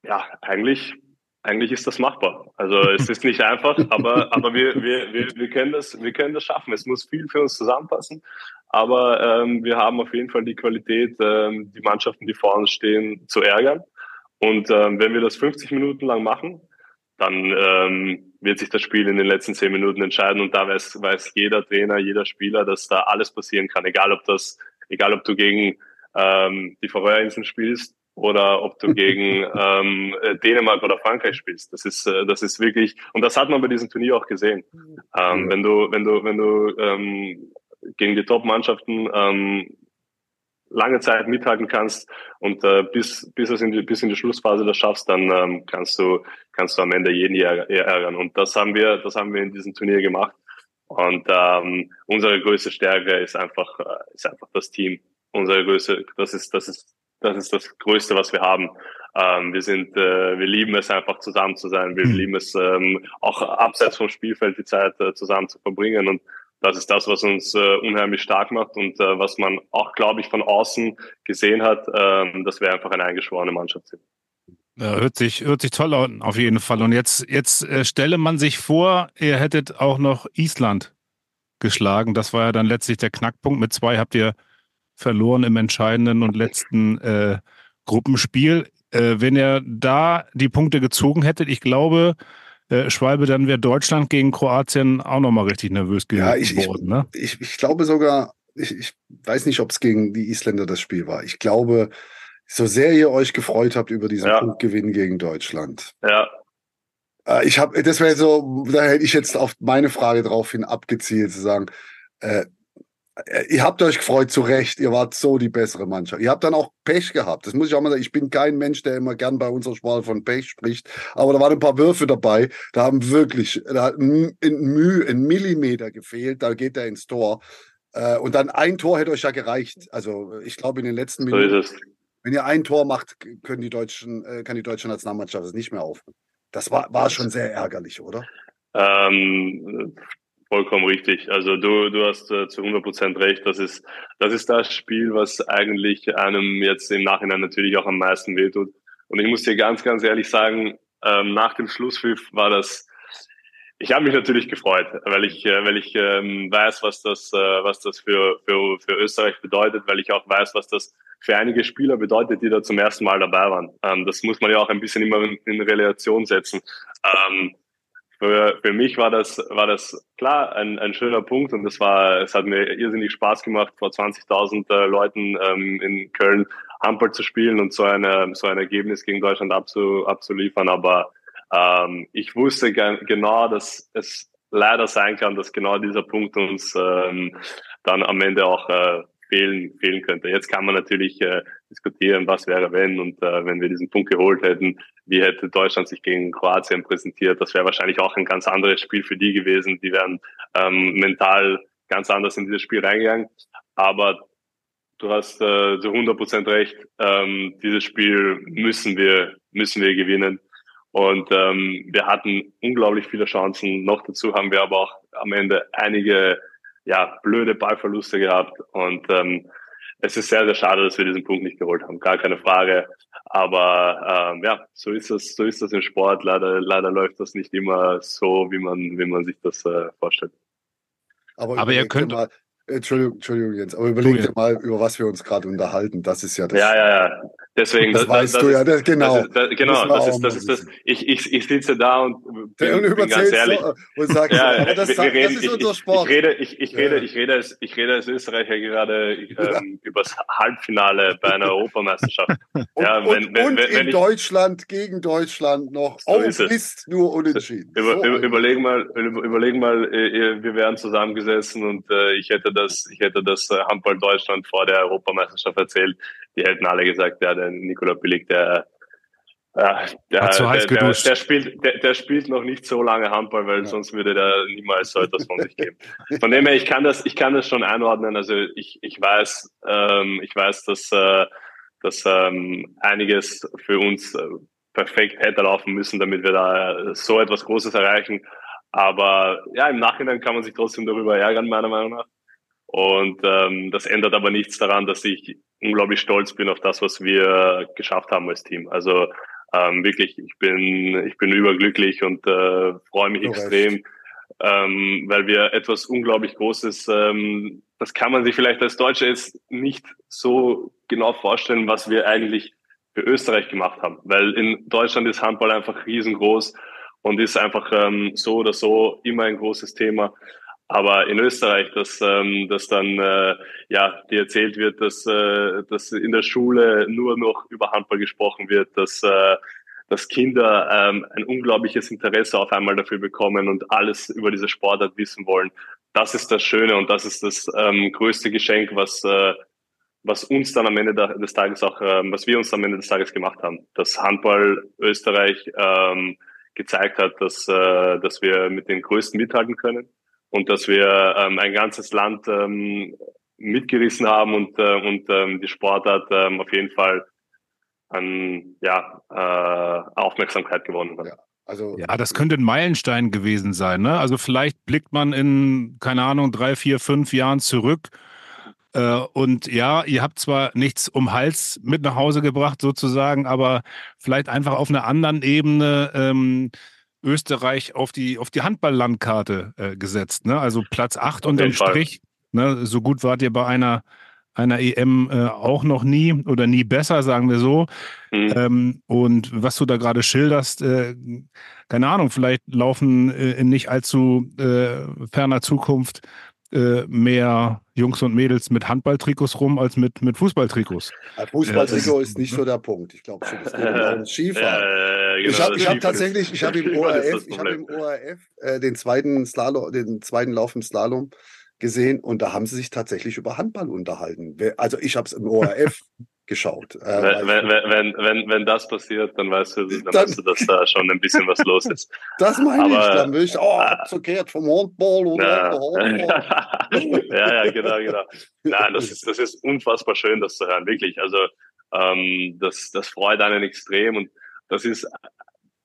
ja, eigentlich, eigentlich ist das machbar. Also es ist nicht einfach, aber, aber wir, wir, wir, wir, können das, wir können das schaffen. Es muss viel für uns zusammenpassen. Aber ähm, wir haben auf jeden Fall die Qualität, ähm, die Mannschaften, die vor uns stehen, zu ärgern. Und ähm, wenn wir das 50 Minuten lang machen, dann ähm, wird sich das Spiel in den letzten 10 Minuten entscheiden. Und da weiß, weiß jeder Trainer, jeder Spieler, dass da alles passieren kann. Egal ob das, egal ob du gegen ähm, die Färöerinseln spielst oder ob du gegen ähm, Dänemark oder Frankreich spielst. Das ist, äh, das ist wirklich, und das hat man bei diesem Turnier auch gesehen. Ähm, wenn du, wenn du, wenn du ähm, gegen die Top-Mannschaften ähm, lange Zeit mithalten kannst und äh, bis bis es in die bis in die Schlussphase das schaffst, dann ähm, kannst du kannst du am Ende jeden ärgern. Und das haben wir das haben wir in diesem Turnier gemacht. Und ähm, unsere größte Stärke ist einfach äh, ist einfach das Team. Unsere größte das ist das ist das ist das Größte, was wir haben. Ähm, wir sind, äh, wir lieben es einfach zusammen zu sein. Wir mhm. lieben es ähm, auch abseits vom Spielfeld die Zeit äh, zusammen zu verbringen. Und das ist das, was uns äh, unheimlich stark macht und äh, was man auch, glaube ich, von außen gesehen hat, äh, dass wir einfach eine eingeschworene Mannschaft sind. Ja, hört sich, hört sich toll an, auf jeden Fall. Und jetzt, jetzt äh, stelle man sich vor, ihr hättet auch noch Island geschlagen. Das war ja dann letztlich der Knackpunkt. Mit zwei habt ihr verloren im entscheidenden und letzten äh, Gruppenspiel. Äh, wenn ihr da die Punkte gezogen hättet, ich glaube, äh, Schwalbe, dann wäre Deutschland gegen Kroatien auch nochmal richtig nervös geworden. Ja, ich, ne? ich, ich, glaube sogar, ich, ich weiß nicht, ob es gegen die Isländer das Spiel war. Ich glaube, so sehr ihr euch gefreut habt über diesen ja. Punktgewinn gegen Deutschland. Ja. Äh, ich habe, das wäre so, da hätte ich jetzt auf meine Frage draufhin abgezielt, zu sagen, äh, ihr habt euch gefreut, zu Recht. Ihr wart so die bessere Mannschaft. Ihr habt dann auch Pech gehabt. Das muss ich auch mal sagen. Ich bin kein Mensch, der immer gern bei unserer Sprache von Pech spricht. Aber da waren ein paar Würfe dabei. Da haben wirklich, da hat ein, Mühe, ein Millimeter gefehlt. Da geht er ins Tor. Äh, und dann ein Tor hätte euch ja gereicht. Also ich glaube in den letzten Minuten, so wenn ihr ein Tor macht, können die deutschen, äh, kann die deutsche Nationalmannschaft es nicht mehr aufhören. Das war, war schon sehr ärgerlich, oder? Ähm, vollkommen richtig. Also du, du hast äh, zu 100 Prozent recht. Das ist, das ist das Spiel, was eigentlich einem jetzt im Nachhinein natürlich auch am meisten wehtut. Und ich muss dir ganz, ganz ehrlich sagen, ähm, nach dem Schlusspfiff war das ich habe mich natürlich gefreut, weil ich, äh, weil ich ähm, weiß, was das, äh, was das für, für, für Österreich bedeutet, weil ich auch weiß, was das für einige Spieler bedeutet, die da zum ersten Mal dabei waren. Ähm, das muss man ja auch ein bisschen immer in, in Relation setzen. Ähm, für, für mich war das, war das klar ein, ein schöner Punkt und das war, es hat mir irrsinnig Spaß gemacht, vor 20.000 äh, Leuten ähm, in Köln Handball zu spielen und so, eine, so ein Ergebnis gegen Deutschland abzu, abzuliefern. Aber ähm, ich wusste genau, dass es leider sein kann, dass genau dieser Punkt uns ähm, dann am Ende auch äh, fehlen, fehlen könnte. Jetzt kann man natürlich äh, diskutieren, was wäre wenn und äh, wenn wir diesen Punkt geholt hätten, wie hätte Deutschland sich gegen Kroatien präsentiert. Das wäre wahrscheinlich auch ein ganz anderes Spiel für die gewesen. Die wären ähm, mental ganz anders in dieses Spiel reingegangen. Aber du hast äh, zu 100 Prozent recht. Ähm, dieses Spiel müssen wir müssen wir gewinnen. Und ähm, wir hatten unglaublich viele Chancen. Noch dazu haben wir aber auch am Ende einige ja, blöde Ballverluste gehabt. Und ähm, es ist sehr, sehr schade, dass wir diesen Punkt nicht geholt haben. Gar keine Frage. Aber ähm, ja, so ist das, so ist das im Sport. Leider, leider läuft das nicht immer so, wie man, wie man sich das äh, vorstellt. Aber, aber ihr könnt mal, Entschuldigung, Entschuldigung, Jens, aber überleg dir mal, über was wir uns gerade unterhalten. Das ist ja das. Ja, ja, ja. Deswegen, das, das weißt das, du ja, das, genau. Das ist, genau, das ist, das ist das. Ich, ich, ich sitze da und bin, und bin ganz ehrlich. Und sagst, ja, ja, das, wir, wir reden, das ist unser Sport. Ich, ich rede, ich, ich rede, ja. ich rede, als, ich rede als Österreicher gerade ähm, über das Halbfinale bei einer Europameisterschaft. und, ja, wenn, und, wenn, und wenn, wenn in ich, Deutschland gegen Deutschland noch so auf ist nur unentschieden. Über, so über, überlegen mal, überlegen mal, äh, wir wären zusammengesessen und äh, ich hätte das, ich hätte das äh, Handball Deutschland vor der Europameisterschaft erzählt. Die hätten alle gesagt, ja, der Nikola Billig, der, ja, der, der, der, der, spielt, der, der spielt noch nicht so lange Handball, weil ja. sonst würde der niemals so etwas von sich geben. Von dem her, ich kann das, ich kann das schon einordnen. Also ich, ich weiß, ähm, ich weiß, dass, äh, dass ähm, einiges für uns äh, perfekt hätte laufen müssen, damit wir da so etwas Großes erreichen. Aber ja, im Nachhinein kann man sich trotzdem darüber ärgern, meiner Meinung nach. Und ähm, das ändert aber nichts daran, dass ich unglaublich stolz bin auf das, was wir geschafft haben als Team. Also ähm, wirklich, ich bin, ich bin überglücklich und äh, freue mich extrem, ähm, weil wir etwas unglaublich Großes, ähm, das kann man sich vielleicht als Deutscher jetzt nicht so genau vorstellen, was wir eigentlich für Österreich gemacht haben. Weil in Deutschland ist Handball einfach riesengroß und ist einfach ähm, so oder so immer ein großes Thema. Aber in Österreich, dass, ähm, dass dann äh, ja dir erzählt wird, dass, äh, dass in der Schule nur noch über Handball gesprochen wird, dass, äh, dass Kinder ähm, ein unglaubliches Interesse auf einmal dafür bekommen und alles über diese Sportart wissen wollen. Das ist das Schöne und das ist das ähm, größte Geschenk, was, äh, was uns dann am Ende des Tages auch, ähm, was wir uns am Ende des Tages gemacht haben. Dass Handball Österreich ähm, gezeigt hat, dass, äh, dass wir mit den Größten mithalten können und dass wir ähm, ein ganzes Land ähm, mitgerissen haben und, äh, und ähm, die Sportart ähm, auf jeden Fall an ja, äh, Aufmerksamkeit gewonnen hat. Ja. Also, ja, das könnte ein Meilenstein gewesen sein. Ne? Also vielleicht blickt man in, keine Ahnung, drei, vier, fünf Jahren zurück. Äh, und ja, ihr habt zwar nichts um Hals mit nach Hause gebracht, sozusagen, aber vielleicht einfach auf einer anderen Ebene ähm, Österreich auf die, auf die Handballlandkarte äh, gesetzt. Ne? Also Platz 8 unterm Strich. Ne? So gut wart ihr bei einer, einer EM äh, auch noch nie oder nie besser, sagen wir so. Mhm. Ähm, und was du da gerade schilderst, äh, keine Ahnung, vielleicht laufen äh, in nicht allzu äh, ferner Zukunft äh, mehr Jungs und Mädels mit Handballtrikots rum als mit, mit Fußballtrikots. Fußballtrikot ist nicht so der Punkt. Ich glaube es geht um Skifahren. Äh, genau, ich habe hab tatsächlich, ich habe im ORF, ich hab im ORF äh, den zweiten Slalom, den zweiten Lauf im Slalom gesehen und da haben sie sich tatsächlich über Handball unterhalten. Also ich habe es im ORF geschaut. Äh, wenn, wenn, wenn, wenn, wenn das passiert, dann weißt du, dann, dann weißt du, dass da schon ein bisschen was los ist. Das meine Aber, ich, dann will ich, oh, abzugehrt vom Handball oder ja. ja, ja, genau, genau. Nein, das ist, das ist unfassbar schön, das zu hören, wirklich. Also, ähm, das, das freut einen extrem und das ist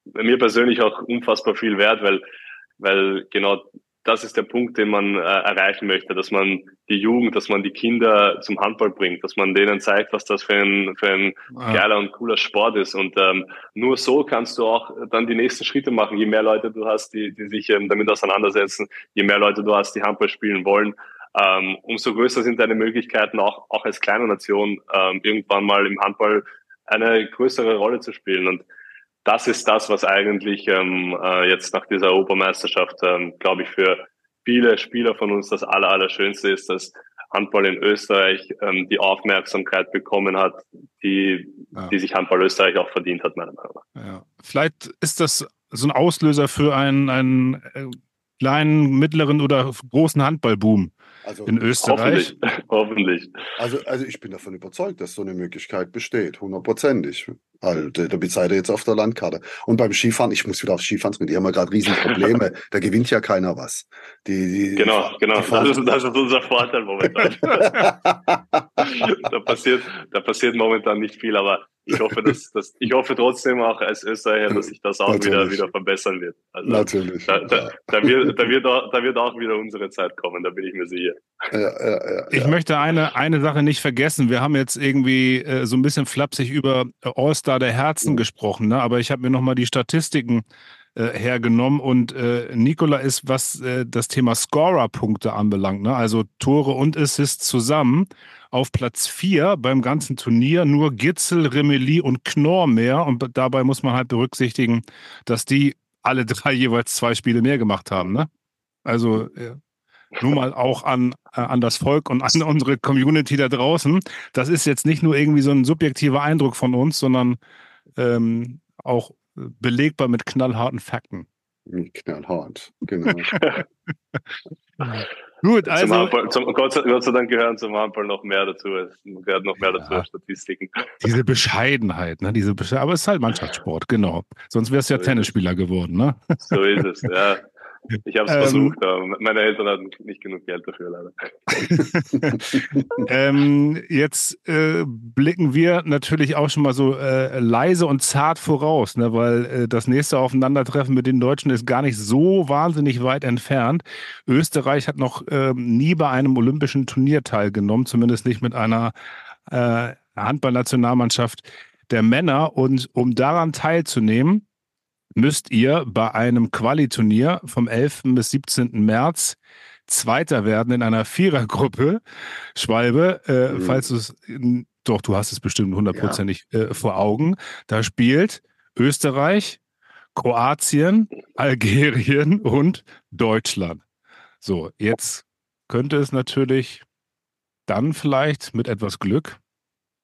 mir persönlich auch unfassbar viel wert, weil, weil genau das ist der Punkt, den man äh, erreichen möchte, dass man die Jugend, dass man die Kinder zum Handball bringt, dass man denen zeigt, was das für ein, für ein ja. geiler und cooler Sport ist. Und ähm, nur so kannst du auch dann die nächsten Schritte machen. Je mehr Leute du hast, die, die sich ähm, damit auseinandersetzen, je mehr Leute du hast, die Handball spielen wollen, ähm, umso größer sind deine Möglichkeiten, auch, auch als kleine Nation ähm, irgendwann mal im Handball eine größere Rolle zu spielen. Und das ist das, was eigentlich ähm, äh, jetzt nach dieser Europameisterschaft, ähm, glaube ich, für viele Spieler von uns das Aller, Allerschönste ist, dass Handball in Österreich ähm, die Aufmerksamkeit bekommen hat, die, ja. die sich Handball Österreich auch verdient hat, meiner Meinung nach. Ja. Vielleicht ist das so ein Auslöser für einen, einen äh, kleinen, mittleren oder großen Handballboom also, in Österreich. Hoffentlich. hoffentlich. Also, also ich bin davon überzeugt, dass so eine Möglichkeit besteht, hundertprozentig. Also, da seid ihr jetzt auf der Landkarte. Und beim Skifahren, ich muss wieder aufs Skifahren die haben ja gerade Riesenprobleme. da gewinnt ja keiner was. Die, die, genau, genau. Das ist, das ist unser Vorteil momentan. da, passiert, da passiert momentan nicht viel, aber ich hoffe, dass, dass ich hoffe trotzdem auch als Österreicher, dass sich das auch wieder, wieder verbessern wird. Also, Natürlich. Da, da, da, wird, da, wird auch, da wird auch wieder unsere Zeit kommen, da bin ich mir sicher. Ja, ja, ja, ich möchte eine, eine Sache nicht vergessen. Wir haben jetzt irgendwie äh, so ein bisschen flapsig über All-Star der Herzen mhm. gesprochen, ne? aber ich habe mir nochmal die Statistiken äh, hergenommen und äh, Nikola ist, was äh, das Thema Scorer-Punkte anbelangt, ne? also Tore und Assists zusammen, auf Platz 4 beim ganzen Turnier nur Gitzel, Remeli und Knorr mehr. Und dabei muss man halt berücksichtigen, dass die alle drei jeweils zwei Spiele mehr gemacht haben. Ne? Also äh, nur mal auch an, äh, an das Volk und an unsere Community da draußen. Das ist jetzt nicht nur irgendwie so ein subjektiver Eindruck von uns, sondern ähm, auch belegbar mit knallharten Fakten. Knallhart, genau. Gut, also. Zum Handball, zum, Gott, sei Dank gehören zum Handball noch mehr dazu. Es gehört noch mehr dazu als Statistiken. Diese Bescheidenheit, ne? Diese Besche aber es ist halt Mannschaftssport, genau. Sonst wärst du ja so Tennisspieler geworden, ne? So ist es, ja. Ich habe es ähm, versucht, aber meine Eltern hatten nicht genug Geld dafür, leider. ähm, jetzt äh, blicken wir natürlich auch schon mal so äh, leise und zart voraus, ne, weil äh, das nächste Aufeinandertreffen mit den Deutschen ist gar nicht so wahnsinnig weit entfernt. Österreich hat noch ähm, nie bei einem olympischen Turnier teilgenommen, zumindest nicht mit einer äh, Handballnationalmannschaft der Männer. Und um daran teilzunehmen, müsst ihr bei einem Qualiturnier vom 11. bis 17. März Zweiter werden in einer Vierergruppe. Schwalbe, äh, mhm. falls du es, doch, du hast es bestimmt hundertprozentig ja. äh, vor Augen. Da spielt Österreich, Kroatien, Algerien und Deutschland. So, jetzt könnte es natürlich dann vielleicht mit etwas Glück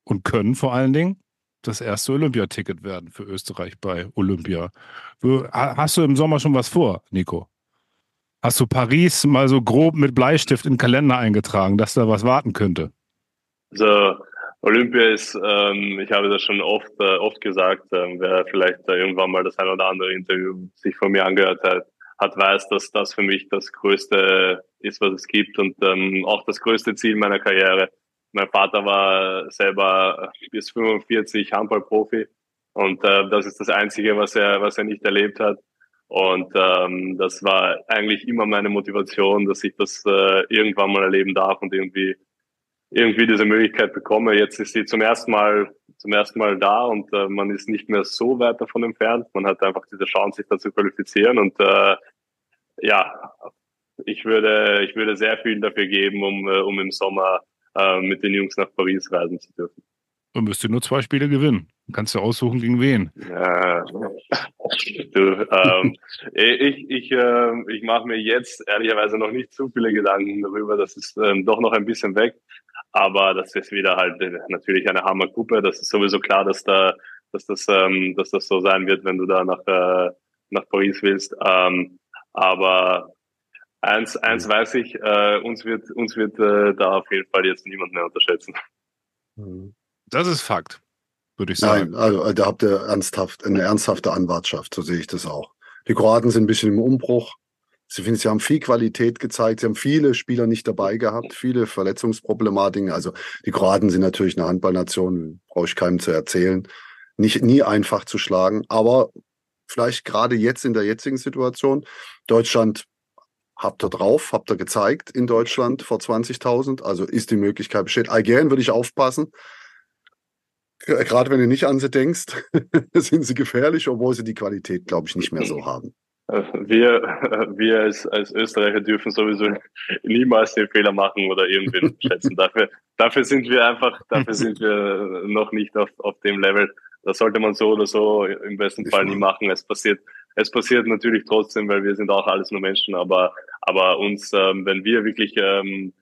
und Können vor allen Dingen das erste Olympiaticket werden für Österreich bei Olympia. Hast du im Sommer schon was vor, Nico? Hast du Paris mal so grob mit Bleistift in den Kalender eingetragen, dass da was warten könnte? Also Olympia ist, ähm, ich habe das schon oft, äh, oft gesagt, ähm, wer vielleicht äh, irgendwann mal das ein oder andere Interview sich von mir angehört hat, hat weiß, dass das für mich das Größte ist, was es gibt und ähm, auch das größte Ziel meiner Karriere. Mein Vater war selber bis 45 Handballprofi und äh, das ist das Einzige, was er, was er nicht erlebt hat. Und ähm, das war eigentlich immer meine Motivation, dass ich das äh, irgendwann mal erleben darf und irgendwie irgendwie diese Möglichkeit bekomme. Jetzt ist sie zum ersten Mal zum ersten Mal da und äh, man ist nicht mehr so weit davon entfernt. Man hat einfach diese Chance, sich da zu qualifizieren und äh, ja, ich würde ich würde sehr viel dafür geben, um äh, um im Sommer äh, mit den Jungs nach Paris reisen zu dürfen. Und müsst ihr nur zwei Spiele gewinnen. Kannst du aussuchen, gegen wen? Ja, du, ähm, ich ich, äh, ich mache mir jetzt ehrlicherweise noch nicht zu viele Gedanken darüber. Das ist ähm, doch noch ein bisschen weg. Aber das ist wieder halt äh, natürlich eine Hammergruppe. Das ist sowieso klar, dass da, dass das, ähm, dass das so sein wird, wenn du da nach, äh, nach Paris willst. Ähm, aber Eins, eins mhm. weiß ich, äh, uns wird, uns wird äh, da auf jeden Fall jetzt niemand mehr unterschätzen. Mhm. Das ist Fakt, würde ich sagen. Nein, also da habt ihr ernsthaft, eine ernsthafte Anwartschaft, so sehe ich das auch. Die Kroaten sind ein bisschen im Umbruch. Sie, finden, sie haben viel Qualität gezeigt. Sie haben viele Spieler nicht dabei gehabt, viele Verletzungsproblematiken. Also die Kroaten sind natürlich eine Handballnation, brauche ich keinem zu erzählen. Nicht, nie einfach zu schlagen, aber vielleicht gerade jetzt in der jetzigen Situation. Deutschland habt ihr drauf, habt ihr gezeigt in Deutschland vor 20.000. Also ist die Möglichkeit besteht. Algerien würde ich aufpassen. Gerade wenn du nicht an sie denkst, sind sie gefährlich, obwohl sie die Qualität, glaube ich, nicht mehr so haben. Wir, wir als, als Österreicher dürfen sowieso niemals den Fehler machen oder irgendwen schätzen. Dafür, dafür sind wir einfach, dafür sind wir noch nicht auf, auf dem Level. Das sollte man so oder so im besten Fall nie machen. Es passiert, es passiert natürlich trotzdem, weil wir sind auch alles nur Menschen, aber, aber uns, ähm, wenn wir wirklich, ähm,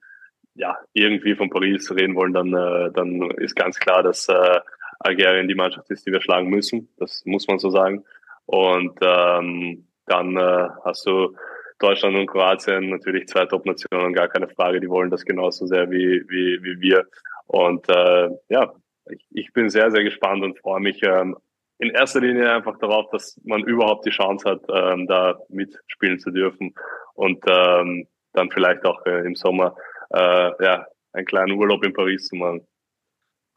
ja, irgendwie von Paris reden wollen, dann, äh, dann ist ganz klar, dass äh, Algerien die Mannschaft ist, die wir schlagen müssen. Das muss man so sagen. Und ähm, dann äh, hast du Deutschland und Kroatien natürlich zwei Top-Nationen, gar keine Frage. Die wollen das genauso sehr wie, wie, wie wir. Und äh, ja, ich, ich bin sehr, sehr gespannt und freue mich ähm, in erster Linie einfach darauf, dass man überhaupt die Chance hat, ähm, da mitspielen zu dürfen und ähm, dann vielleicht auch äh, im Sommer äh, ja, einen kleinen Urlaub in Paris zu machen.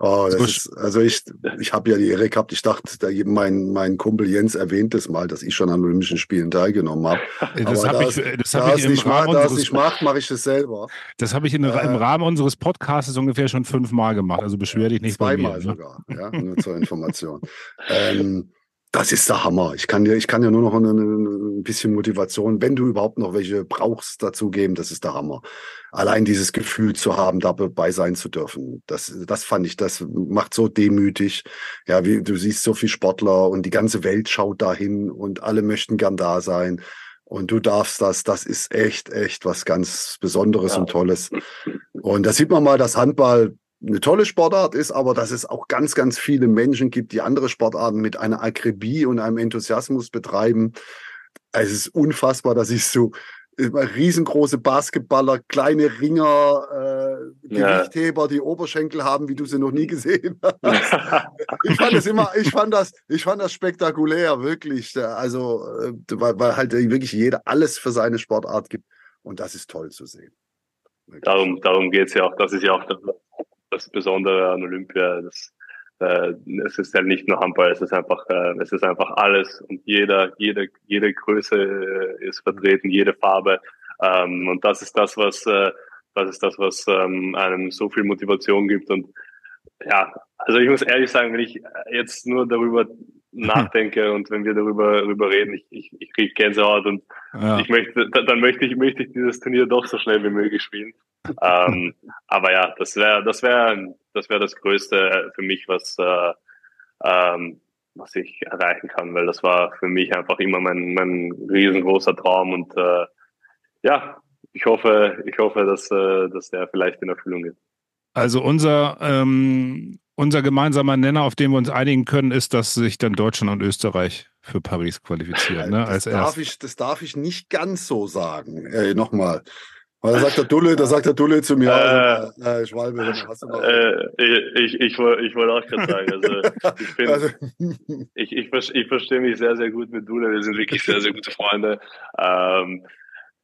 Oh, das ist, also ich, ich habe ja die Ehre gehabt, ich dachte, da mein, mein Kumpel Jens erwähnt es mal, dass ich schon an Olympischen Spielen teilgenommen habe. Das habe ich, das hab ich im nicht Rahmen macht, nicht macht, mache ich es selber. Das habe ich in, äh, im Rahmen unseres Podcasts ungefähr schon fünfmal gemacht, also beschwer dich nicht Zweimal bei mir, ne? sogar, ja, nur zur Information. ähm, das ist der Hammer. Ich kann dir, ich kann dir nur noch ein, ein bisschen Motivation, wenn du überhaupt noch welche brauchst, dazu geben. Das ist der Hammer. Allein dieses Gefühl zu haben, dabei sein zu dürfen. Das, das fand ich, das macht so demütig. Ja, wie du siehst so viel Sportler und die ganze Welt schaut dahin und alle möchten gern da sein. Und du darfst das, das ist echt, echt was ganz Besonderes ja. und Tolles. Und da sieht man mal, dass Handball eine tolle Sportart ist, aber dass es auch ganz, ganz viele Menschen gibt, die andere Sportarten mit einer Akribie und einem Enthusiasmus betreiben. Es ist unfassbar, dass ich so äh, riesengroße Basketballer, kleine Ringer, äh, Gewichtheber, die Oberschenkel haben, wie du sie noch nie gesehen hast. ich fand das immer, ich fand das, ich fand das spektakulär, wirklich. Also, äh, weil, weil halt wirklich jeder alles für seine Sportart gibt. Und das ist toll zu sehen. Darum, darum geht's ja auch. Das ist ja auch das Besondere an Olympia. Das, äh, es ist ja nicht nur Handball, es ist einfach, äh, es ist einfach alles und jeder, jede, jede Größe äh, ist vertreten, jede Farbe. Ähm, und das ist das, was, äh, das ist das, was ähm, einem so viel Motivation gibt. Und ja, also ich muss ehrlich sagen, wenn ich jetzt nur darüber nachdenke und wenn wir darüber, darüber reden, ich, ich, ich kriege Gänsehaut und ja. ich möchte, dann möchte ich, möchte ich dieses Turnier doch so schnell wie möglich spielen. Ähm, aber ja, das wäre, das wäre, das wäre das Größte für mich, was, äh, ähm, was ich erreichen kann, weil das war für mich einfach immer mein, mein riesengroßer Traum und äh, ja, ich hoffe, ich hoffe, dass, äh, dass der vielleicht in Erfüllung geht. Also unser ähm, unser gemeinsamer Nenner, auf den wir uns einigen können, ist, dass sich dann Deutschland und Österreich für Paris qualifizieren. Ne, das, darf ich, das darf ich nicht ganz so sagen. Äh, Nochmal. Weil da sagt der Dulle, da sagt der Dulle zu mir, äh, also, äh, Schwalbe, hast du noch. Äh, ich, ich, ich wollte auch gerade sagen, also ich, bin, also, ich, ich, ich verstehe mich sehr, sehr gut mit Dulle. Wir sind wirklich sehr, sehr gute Freunde. Ähm,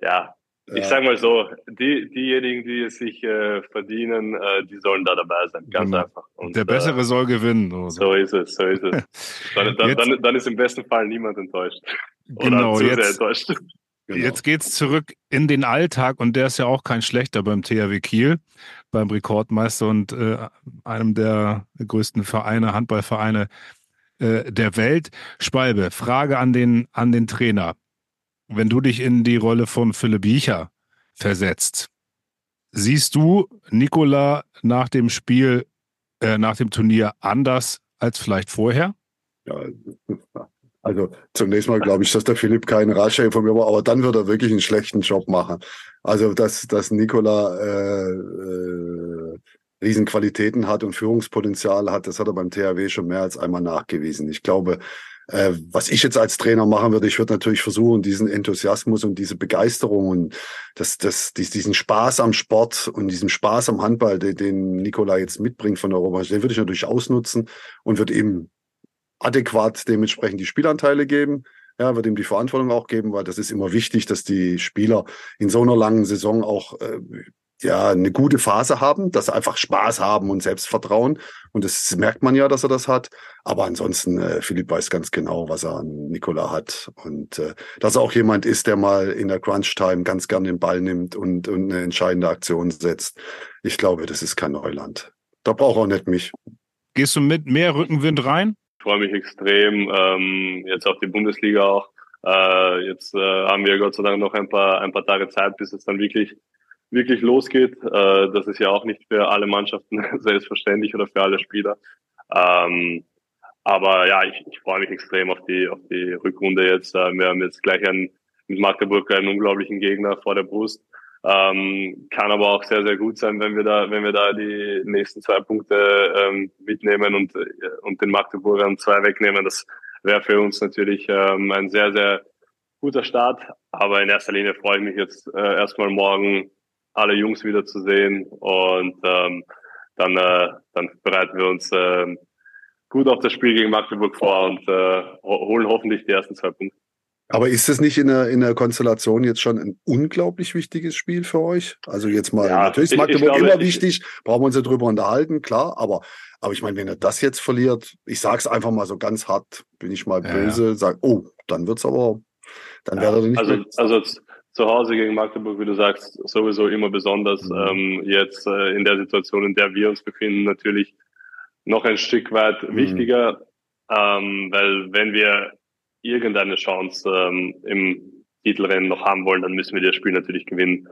ja, ich sage mal so, die, diejenigen, die es sich äh, verdienen, äh, die sollen da dabei sein. Ganz genau. einfach. Und, Der Bessere äh, soll gewinnen. Oder? So ist es, so ist es. Dann, dann, dann, dann, ist im besten Fall niemand enttäuscht. Genau, Oder zu jetzt, sehr enttäuscht. Genau. Jetzt geht's zurück in den Alltag und der ist ja auch kein schlechter beim THW Kiel, beim Rekordmeister und äh, einem der größten Vereine, Handballvereine äh, der Welt. Spalbe, Frage an den, an den Trainer wenn du dich in die Rolle von Philipp Biecher versetzt, siehst du Nikola nach dem Spiel, äh, nach dem Turnier anders als vielleicht vorher? Ja, also zunächst mal glaube ich, dass der Philipp kein Ratschläger von mir war, aber dann wird er wirklich einen schlechten Job machen. Also dass, dass Nikola äh, äh, Riesenqualitäten hat und Führungspotenzial hat, das hat er beim THW schon mehr als einmal nachgewiesen. Ich glaube, Äh, was ich jetzt als Trainer machen würde, ich würde natürlich versuchen, diesen Enthusiasmus und diese Begeisterung und das, das, diesen Spaß am Sport und diesen Spaß am Handball, den, den Nikola jetzt mitbringt von Europa, den würde ich natürlich ausnutzen und würde ihm adäquat dementsprechend die Spielanteile geben. Ja, wird ihm die Verantwortung auch geben, weil das ist immer wichtig, dass die Spieler in so einer langen Saison auch äh, ja eine gute Phase haben, dass sie einfach Spaß haben und Selbstvertrauen. Und das merkt man ja, dass er das hat. Aber ansonsten, äh, Philipp weiß ganz genau, was er an Nikola hat. Und äh, dass er auch jemand ist, der mal in der Crunch-Time ganz gern den Ball nimmt und, und eine entscheidende Aktion setzt. Ich glaube, das ist kein Neuland. Da braucht er auch nicht mich. Gehst du mit mehr Rückenwind rein? Freue mich extrem, ähm, jetzt auf die Bundesliga auch. Äh, jetzt äh, haben wir Gott sei Dank noch ein paar, ein paar Tage Zeit, bis es dann wirklich wirklich losgeht. Äh, das ist ja auch nicht für alle Mannschaften selbstverständlich oder für alle Spieler. Ähm, aber ja, ich, ich freue mich extrem auf die, auf die Rückrunde jetzt. Äh, wir haben jetzt gleich einen, mit Magdeburg einen unglaublichen Gegner vor der Brust. Ähm, kann aber auch sehr, sehr gut sein, wenn wir da, wenn wir da die nächsten zwei Punkte ähm, mitnehmen und, und den Magdeburgern zwei wegnehmen. Das wäre für uns natürlich ähm, ein sehr, sehr guter Start. Aber in erster Linie freue ich mich jetzt äh, erstmal morgen alle Jungs wieder zu sehen und ähm, dann, äh, dann bereiten wir uns äh, gut auf das Spiel gegen Magdeburg vor und äh, holen hoffentlich die ersten zwei Punkte. Aber ist es nicht in der, in der Konstellation jetzt schon ein unglaublich wichtiges Spiel für euch? Also jetzt mal, ja, natürlich ist Magdeburg ich, ich glaube, immer wichtig, brauchen wir uns ja drüber unterhalten, klar, aber, aber ich meine, wenn er das jetzt verliert, ich sage es einfach mal so ganz hart, bin ich mal böse, ja. sage, oh, dann wird's aber, dann ja, wäre er nicht also, also zu Hause gegen Magdeburg, wie du sagst, sowieso immer besonders. Mhm. Ähm, jetzt äh, in der Situation, in der wir uns befinden, natürlich noch ein Stück weit mhm. wichtiger, ähm, weil wenn wir irgendeine Chance ähm, im Titelrennen noch haben wollen, dann müssen wir das Spiel natürlich gewinnen.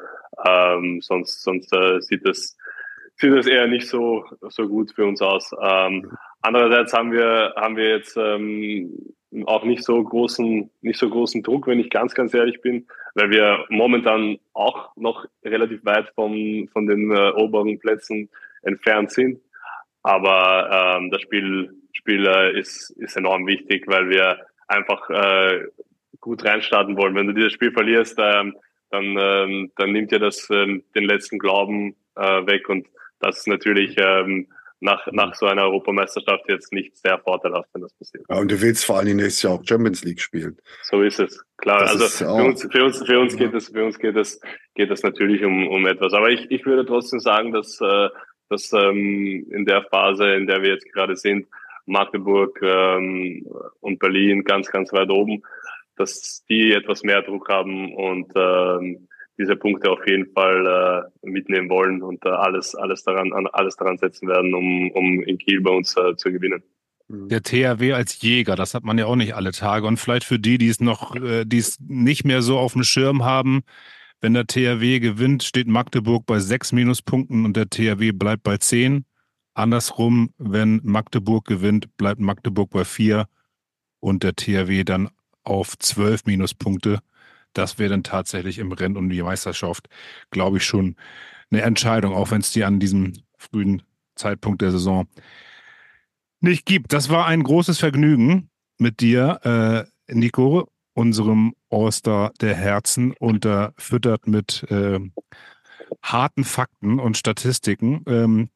Ähm, sonst sonst äh, sieht das sieht das eher nicht so so gut für uns aus. Ähm, andererseits haben wir haben wir jetzt ähm, auch nicht so großen nicht so großen Druck, wenn ich ganz ganz ehrlich bin weil wir momentan auch noch relativ weit vom, von den äh, oberen Plätzen entfernt sind. Aber ähm, das Spiel, Spiel äh, ist, ist enorm wichtig, weil wir einfach äh, gut reinstarten wollen. Wenn du dieses Spiel verlierst, ähm, dann, ähm, dann nimmt dir das ähm, den letzten Glauben äh, weg und das ist natürlich ähm, nach, nach so einer Europameisterschaft jetzt nicht sehr vorteilhaft, wenn das passiert. Ja, und du willst vor allem nächstes Jahr auch Champions League spielen. So ist es. Klar, das also für uns, für uns, für uns geht es, für uns geht es, geht es natürlich um, um etwas. Aber ich, ich würde trotzdem sagen, dass, äh, dass ähm, in der Phase, in der wir jetzt gerade sind, Magdeburg ähm, und Berlin ganz, ganz weit oben, dass die etwas mehr Druck haben und ähm, diese Punkte auf jeden Fall äh, mitnehmen wollen und äh, alles, alles daran, alles daran setzen werden, um, um in Kiel bei uns äh, zu gewinnen. Mhm. Der THW als Jäger, das hat man ja auch nicht alle Tage. Und vielleicht für die, die es noch, äh, die es nicht mehr so auf dem Schirm haben, wenn der THW gewinnt, steht Magdeburg bei sechs Minuspunkten und der THW bleibt bei zehn. Andersrum, wenn Magdeburg gewinnt, bleibt Magdeburg bei vier und der THW dann auf zwölf Minuspunkte das wäre dann tatsächlich im Rennen um die Meisterschaft, glaube ich, schon eine Entscheidung, auch wenn es die an diesem frühen Zeitpunkt der Saison nicht gibt. Das war ein großes Vergnügen mit dir, äh, Nico, unserem All-Star der Herzen, unterfüttert mit äh, harten Fakten und Statistiken. Ähm,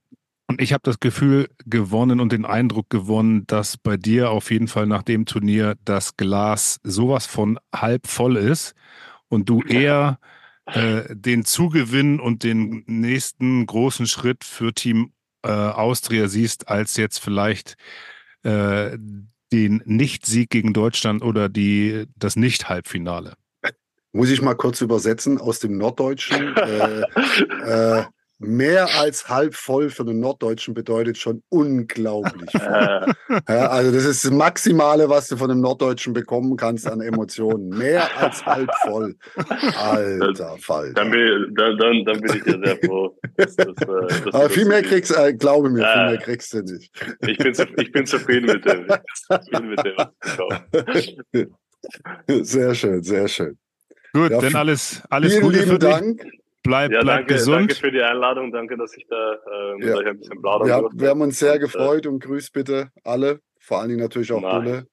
und ich habe das Gefühl gewonnen und den Eindruck gewonnen, dass bei dir auf jeden Fall nach dem Turnier das Glas sowas von halb voll ist und du eher äh, den Zugewinn und den nächsten großen Schritt für Team äh, Austria siehst, als jetzt vielleicht äh, den Nicht-Sieg gegen Deutschland oder die, das Nicht-Halbfinale. Muss ich mal kurz übersetzen aus dem Norddeutschen. äh, äh, mehr als halb voll für den Norddeutschen bedeutet schon unglaublich voll. ja, also das ist das Maximale, was du von einem Norddeutschen bekommen kannst an Emotionen. Mehr als halb voll. Alter Fall. Dann bin, dann, dann, dann bin ich dir sehr froh. Dass, dass, äh, dass Aber viel mehr kriegst äh, glaube mir, ja, viel mehr kriegst du nicht. Ich bin, zu, ich bin zufrieden mit dem. Zufrieden mit dem sehr schön, sehr schön. Gut, ja, dann alles, alles vielen Gute lieben für Dank. Dich. Bleib, ja, bleib danke, gesund. Danke für die Einladung. Danke, dass ich da äh, mit ja. euch ein bisschen plaudern ja, durfte. Wir haben uns sehr äh, gefreut und grüßt bitte alle, vor allen Dingen natürlich auch Bulle.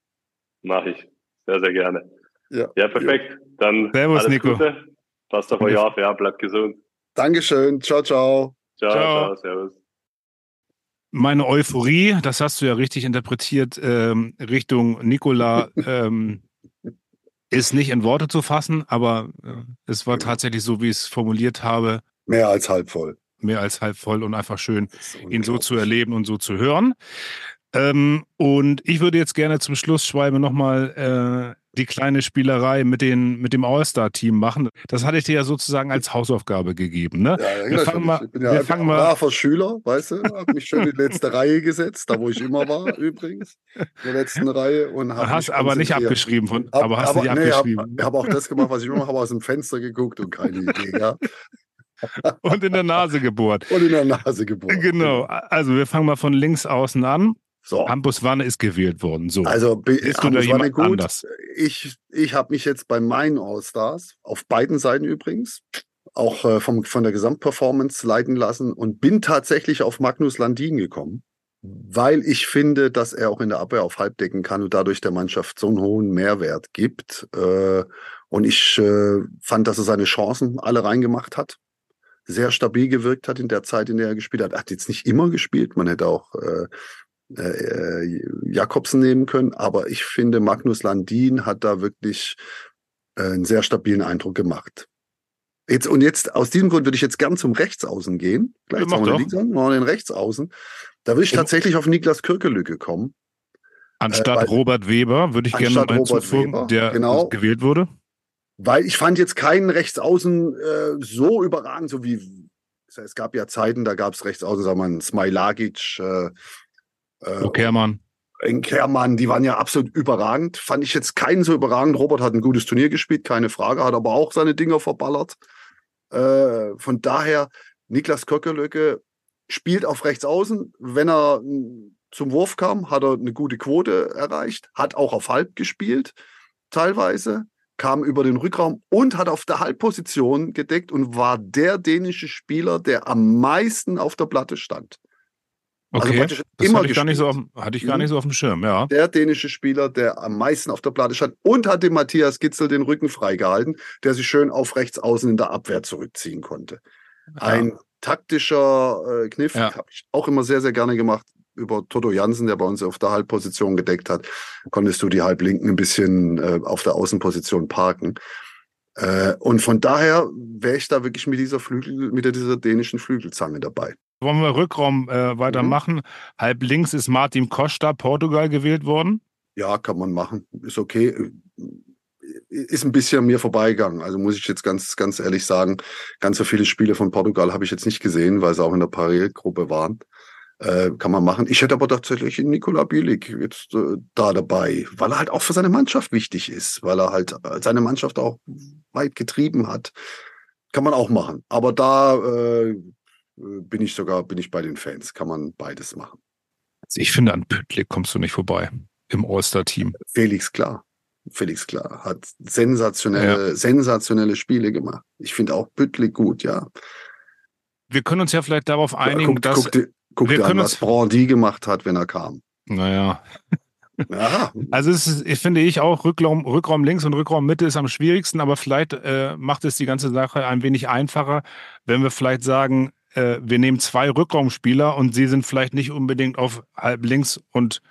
Mache ich. Sehr, sehr gerne. Ja, ja perfekt. Dann Servus, alles Nico. Gute. Passt auf euch auf. Ja, bleibt gesund. Dankeschön. Ciao, ciao. Ciao, ciao. ciao servus. Meine Euphorie, das hast du ja richtig interpretiert, ähm, Richtung Nikola ähm, ist nicht in Worte zu fassen, aber äh, es war tatsächlich so, wie ich es formuliert habe. Mehr als halb voll. Mehr als halb voll und einfach schön, ihn so zu erleben und so zu hören. Ähm, und ich würde jetzt gerne zum Schluss, Schweibe, nochmal äh, die kleine Spielerei mit, den, mit dem All-Star-Team machen. Das hatte ich dir ja sozusagen als Hausaufgabe gegeben. Ne? Ja, wir fangen mal, ich bin ja wir fangen ein braver Schüler, weißt du, habe mich schön in die letzte Reihe gesetzt, da wo ich immer war übrigens, in der letzten Reihe. Und hast aber nicht abgeschrieben, von, hab, aber hast aber, nicht nee, abgeschrieben. Ich habe hab auch das gemacht, was ich immer habe, aus dem Fenster geguckt und keine Idee, ja. und in der Nase gebohrt. Und in der Nase gebohrt. Genau. Also wir fangen mal von links außen an. So. Hampus Wanne ist gewählt worden. So. Also bist du da jemand gut. anders? Ich, ich habe mich jetzt bei meinen All-Stars, auf beiden Seiten übrigens, auch äh, vom, von der Gesamtperformance leiten lassen und bin tatsächlich auf Magnus Landin gekommen, weil ich finde, dass er auch in der Abwehr auf Halb decken kann und dadurch der Mannschaft so einen hohen Mehrwert gibt. Äh, und ich äh, fand, dass er seine Chancen alle reingemacht hat sehr stabil gewirkt hat in der Zeit, in der er gespielt hat. Er hat jetzt nicht immer gespielt. Man hätte auch äh, äh, äh, Jakobsen nehmen können. Aber ich finde, Magnus Landin hat da wirklich äh, einen sehr stabilen Eindruck gemacht. Jetzt, und jetzt, aus diesem Grund würde ich jetzt gern zum Rechtsaußen gehen. Gleich ja, wir den, Rechtsaußen. Da würde ich tatsächlich auf Niklas Kirkelücke kommen. Anstatt äh, Robert Weber würde ich gerne noch hinzufügen, der genau, gewählt wurde. Weil ich fand jetzt keinen Rechtsaußen äh, so überragend, so wie es gab ja Zeiten, da gab es Rechtsaußen, sagen wir mal, Smailagic, äh, äh, Kermann. In Kermann, die waren ja absolut überragend. Fand ich jetzt keinen so überragend. Robert hat ein gutes Turnier gespielt, keine Frage, hat aber auch seine Dinger verballert. Äh, von daher, Niklas Köckerlöcke spielt auf rechts außen. Wenn er zum Wurf kam, hat er eine gute Quote erreicht, hat auch auf Halb gespielt, teilweise, kam über den Rückraum und hat auf der Halbposition gedeckt und war der dänische Spieler, der am meisten auf der Platte stand. Also okay, also das immer hatte ich, gar nicht so auf, hatte ich gar nicht so auf dem Schirm, ja. Der dänische Spieler, der am meisten auf der Platte stand und hat dem Matthias Gitzel den Rücken freigehalten, der sich schön auf rechts außen in der Abwehr zurückziehen konnte. Ja. Ein taktischer äh, Kniff, ja. habe ich auch immer sehr, sehr gerne gemacht. Über Toto Jansen, der bei uns auf der Halbposition gedeckt hat, konntest du die Halblinken ein bisschen äh, auf der Außenposition parken. Äh, und von daher wäre ich da wirklich mit dieser Flügel, mit dieser dänischen Flügelzange dabei. Wollen wir Rückraum äh, weitermachen? Mhm. Halb links ist Martin Costa, Portugal, gewählt worden. Ja, kann man machen. Ist okay. Ist ein bisschen an mir vorbeigegangen. Also muss ich jetzt ganz, ganz ehrlich sagen, ganz so viele Spiele von Portugal habe ich jetzt nicht gesehen, weil sie auch in der Parallelgruppe waren. Äh, kann man machen. Ich hätte aber tatsächlich Nikola Bielik jetzt äh, da dabei, weil er halt auch für seine Mannschaft wichtig ist, weil er halt seine Mannschaft auch weit getrieben hat. Kann man auch machen. Aber da äh, bin ich sogar, bin ich bei den Fans. Kann man beides machen. Also ich finde, an Püttlik kommst du nicht vorbei im All-Star-Team. Felix klar. Felix klar. Hat sensationelle, ja. sensationelle Spiele gemacht. Ich finde auch Püttlik gut, ja. Wir können uns ja vielleicht darauf einigen, guck, dass. Guck, dir, guck wir dir an, was Brandy gemacht hat, wenn er kam. Naja. Aha. Also ist, finde ich auch, Rückraum, Rückraum links und Rückraum Mitte ist am schwierigsten, aber vielleicht äh, macht es die ganze Sache ein wenig einfacher, wenn wir vielleicht sagen, äh, wir nehmen zwei Rückraumspieler und sie sind vielleicht nicht unbedingt auf halb links und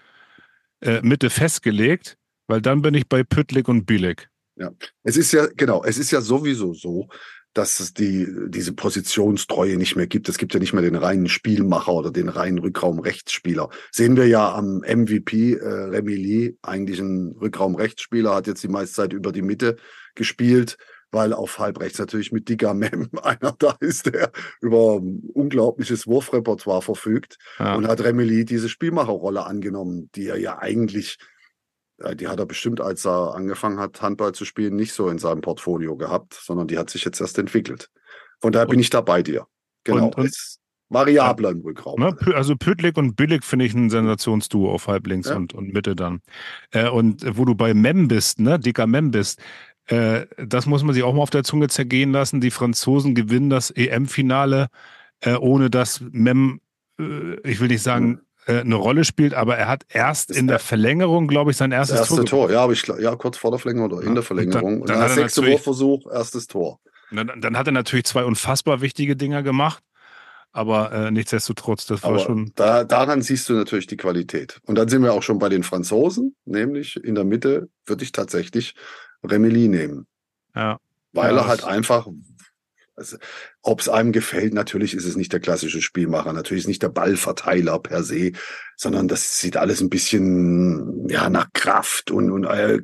äh, Mitte festgelegt, weil dann bin ich bei Püttlik und Bielik. Ja, es ist ja, genau, es ist ja sowieso so, dass es die, diese Positionstreue nicht mehr gibt. Es gibt ja nicht mehr den reinen Spielmacher oder den reinen Rückraum-Rechtsspieler. Sehen wir ja am MVP, äh, Remy Lee, eigentlich ein Rückraum-Rechtsspieler, hat jetzt die meiste Zeit über die Mitte gespielt weil auf halb rechts natürlich mit Digga Mem einer da ist, der über unglaubliches Wurfrepertoire verfügt ja. und hat Remeli diese Spielmacherrolle angenommen, die er ja eigentlich, die hat er bestimmt, als er angefangen hat, Handball zu spielen, nicht so in seinem Portfolio gehabt, sondern die hat sich jetzt erst entwickelt. Von daher und, bin ich da bei dir. Genau. Und, und variabler im Rückraum. Ne, also Pütlik und Billig finde ich ein Sensationsduo auf halb links ja. und, und Mitte dann. Äh, und wo du bei Mem bist, ne, dicker Mem bist, äh, das muss man sich auch mal auf der Zunge zergehen lassen. Die Franzosen gewinnen das EM-Finale, äh, ohne dass Mem, äh, ich will nicht sagen, äh, eine Rolle spielt, aber er hat erst in der Verlängerung, glaube ich, sein erstes erste Tor. Tor. Ja, aber ich, ja, kurz vor der Verlängerung oder in der Verlängerung. Und dann, dann hat er sechste natürlich- Wurfversuch, erstes Tor. Dann, dann hat er natürlich zwei unfassbar wichtige Dinger gemacht, aber äh, nichtsdestotrotz, das war Aber schon. da, daran siehst du natürlich die Qualität. Und dann sind wir auch schon bei den Franzosen, nämlich in der Mitte würde ich tatsächlich Remeli nehmen. Ja, Weil Ja, er halt einfach, also, ob es einem gefällt, natürlich ist es nicht der klassische Spielmacher, natürlich ist nicht der Ballverteiler per se, sondern das sieht alles ein bisschen ja nach Kraft und, und äh,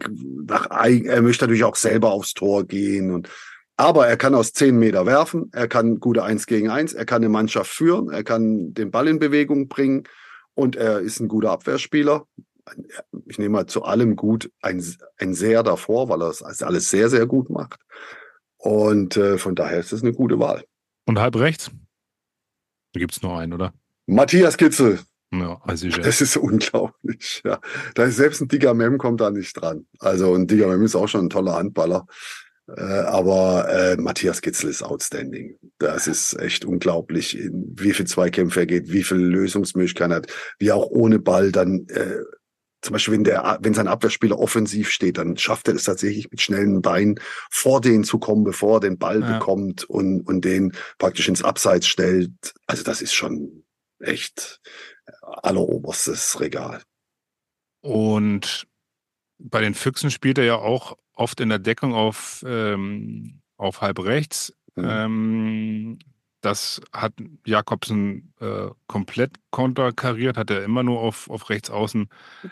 nach er möchte natürlich auch selber aufs Tor gehen und aber er kann aus zehn Meter werfen, er kann gute Eins gegen Eins, er kann eine Mannschaft führen, er kann den Ball in Bewegung bringen und er ist ein guter Abwehrspieler. Ich nehme mal zu allem gut ein, ein Sehr davor, weil er das alles sehr, sehr gut macht. Und äh, von daher ist es eine gute Wahl. und halb rechts? Da gibt es nur einen, oder? Matthias Kitzel, Ja, also ich, das ist unglaublich. Ja. Da ist selbst ein Digger Mem kommt da nicht dran. Also ein Digger Mem ist auch schon ein toller Handballer. Äh, aber äh, Matthias Kitzel ist outstanding. Das ist echt unglaublich, in wie viel Zweikämpfe er geht, wie viel Lösungsmöglichkeiten er hat, wie er auch ohne Ball dann äh, zum Beispiel, wenn der, wenn sein Abwehrspieler offensiv steht, dann schafft er es tatsächlich mit schnellen Beinen vor den zu kommen, bevor er den Ball Ja. bekommt und, und den praktisch ins Abseits stellt. Also das ist schon echt alleroberstes Regal. Und bei den Füchsen spielt er ja auch oft in der Deckung auf, ähm, auf halb rechts. Mhm. Ähm, das hat Jakobsen äh, komplett konterkariert, hat er immer nur auf, auf rechts außen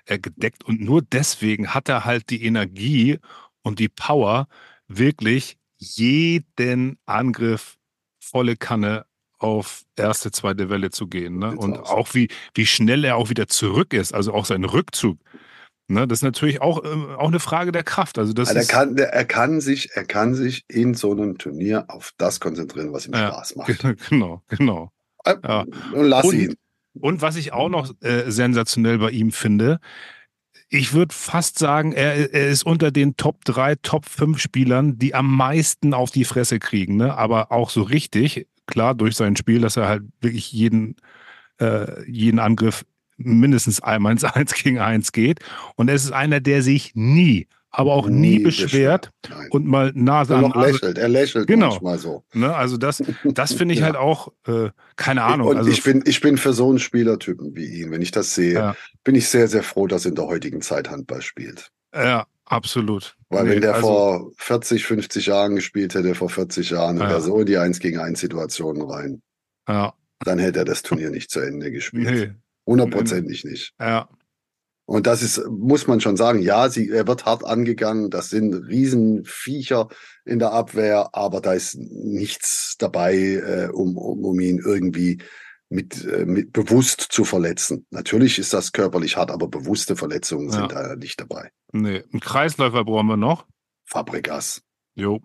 äh, gedeckt. Und nur deswegen hat er halt die Energie und die Power, wirklich jeden Angriff volle Kanne auf erste, zweite Welle zu gehen. Ne? Und auch wie, wie schnell er auch wieder zurück ist, also auch sein Rückzug. Ne? Das ist natürlich auch, ähm, auch eine Frage der Kraft. Also das Also er kann, der- er kann sich, er kann sich in so einem Turnier auf das konzentrieren, was ihm Ja, Spaß macht. genau, genau. Äh, ja. Und lass Und- ihn. Und was ich auch noch äh, sensationell bei ihm finde, ich würde fast sagen, er, er ist unter den Top 3, Top 5 Spielern, die am meisten auf die Fresse kriegen. Ne? Aber auch so richtig, klar, durch sein Spiel, dass er halt wirklich jeden, äh, jeden Angriff mindestens einmal ins 1 gegen 1 geht. Und er ist einer, der sich nie, aber auch nie, beschwert Nein. und mal Nase an Nase. lächelt. Er lächelt Genau. manchmal so. Ne? Also das, das finde ich Ja. halt auch, äh, keine Ahnung. Und also, ich bin, ich bin für so einen Spielertypen wie ihn, wenn ich das sehe, Ja. bin ich sehr, sehr froh, dass er in der heutigen Zeit Handball spielt. ja, absolut. Weil Nee, wenn der also- vor 40, 50 Jahren gespielt hätte, vor 40 Jahren, Ja. er so in die 1 gegen 1 Situationen rein, Ja, dann hätte er das Turnier nicht zu Ende gespielt. nee, Hundertprozentig nicht. ja, Und das ist, muss man schon sagen, ja, sie, er wird hart angegangen, das sind Riesenviecher in der Abwehr, aber da ist nichts dabei, äh, um, um, um ihn irgendwie mit, äh, mit bewusst zu verletzen. Natürlich ist das körperlich hart, aber bewusste Verletzungen Ja. sind da nicht dabei. nee. Einen Kreisläufer brauchen wir noch. Fabregas. Jo.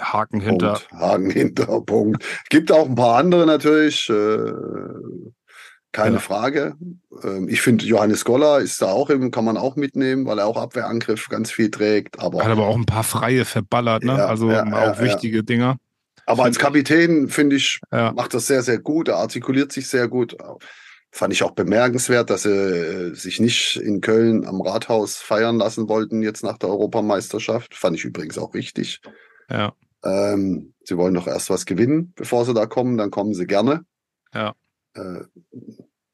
Haken hinter. Punkt. Haken hinter, Punkt. Gibt auch ein paar andere natürlich. Äh, keine Ja. Frage. Ähm, ich finde, Johannes Goller ist da auch im, kann man auch mitnehmen, weil er auch Abwehrangriff ganz viel trägt. Aber, Hat aber auch ein paar freie verballert, ne? Ja, also ja, auch wichtige Dinger. aber als Kapitän, finde ich, macht das sehr, sehr gut. Er artikuliert sich sehr gut. Fand ich auch bemerkenswert, dass sie äh, sich nicht in Köln am Rathaus feiern lassen wollten jetzt nach der Europameisterschaft. Fand ich übrigens auch richtig. Ja. Ähm, sie wollen doch erst was gewinnen, bevor sie da kommen, dann kommen sie gerne. Ja. Äh,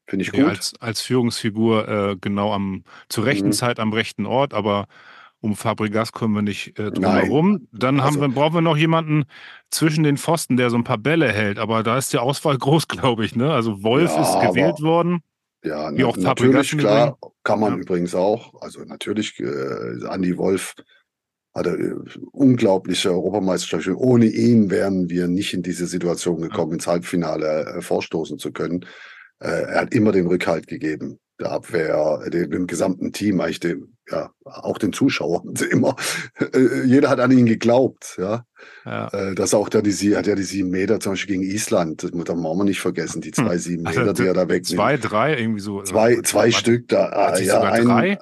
Finde ich Nee, gut. als, als Führungsfigur äh, genau am zur rechten Mhm. Zeit am rechten Ort, aber um Fabregas kommen wir nicht äh, drum Nein. herum. Dann haben Also- wir, brauchen wir noch jemanden zwischen den Pfosten, der so ein paar Bälle hält, aber da ist die Auswahl groß, glaube ich. Ne? Also Wolf Ja, ist aber- gewählt worden. ja, wie na, auch Fabregas natürlich, im klar, kann man Ja. übrigens auch. Also natürlich, äh, Andy Wolf hatte äh, unglaubliche Europameisterschaft. Ohne ihn wären wir nicht in diese Situation gekommen, ins Halbfinale äh, vorstoßen zu können. Äh, er hat immer den Rückhalt gegeben. Der Abwehr, dem, dem gesamten Team, eigentlich dem, ja, auch den Zuschauern immer. Jeder hat an ihn geglaubt, ja. Ja. Dass auch der, die, sie- hat ja die sieben Meter zum Beispiel gegen Island, das muss man nicht vergessen, die zwei sieben Also Meter, die er da wegnimmt. Zwei, drei, irgendwie so. Zwei, Also, zwei warte, Stück da. Hat ja, ein, drei?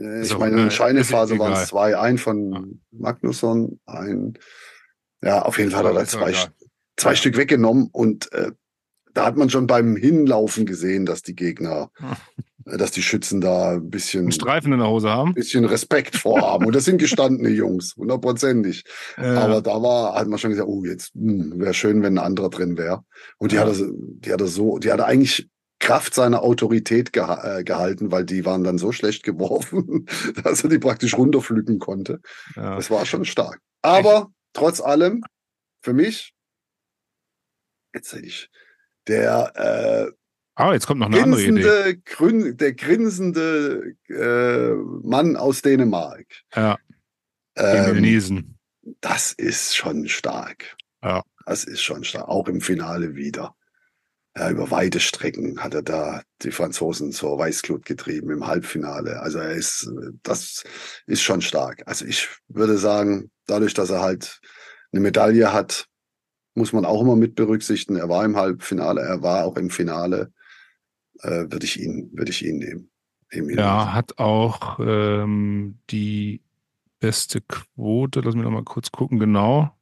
Äh, Ich meine, in äh, der Scheinephase ist waren es zwei. Ein von Magnusson, ein. Ja, auf jeden Fall hat er doch zwei, egal. zwei Ja. Stück weggenommen und äh, da hat man schon beim Hinlaufen gesehen, dass die Gegner, äh, dass die Schützen da ein bisschen, Einen Streifen in der Hose haben. bisschen Respekt vorhaben. Und das sind gestandene Jungs, hundertprozentig. Äh, Aber da war, hat man schon gesagt, oh, jetzt wäre schön, wenn ein anderer drin wäre. Und die Ja. hat so- die hat er so, die hat er eigentlich Kraft seiner Autorität geha äh, gehalten, weil die waren dann so schlecht geworfen, dass er die praktisch runterpflücken konnte. ja. Das war schon stark. Aber trotz allem, für mich, jetzt sehe ich, der äh, Ah, jetzt kommt noch eine andere Idee. grinsende, grün, der grinsende äh, Mann aus Dänemark. Ja, Ähm, Niesen. das ist schon stark. Ja. Das ist schon stark. Auch im Finale wieder. Ja, über weite Strecken hat er da die Franzosen zur Weißglut getrieben im Halbfinale. Also er ist, das ist schon stark. Also ich würde sagen, dadurch, dass er halt eine Medaille hat, muss man auch immer mit berücksichtigen. Er war im Halbfinale, er war auch im Finale. Äh, würde ich ihn, würde ich ihn nehmen. Emil. Ja, hat auch ähm, die beste Quote, lass mich noch mal kurz gucken, genau.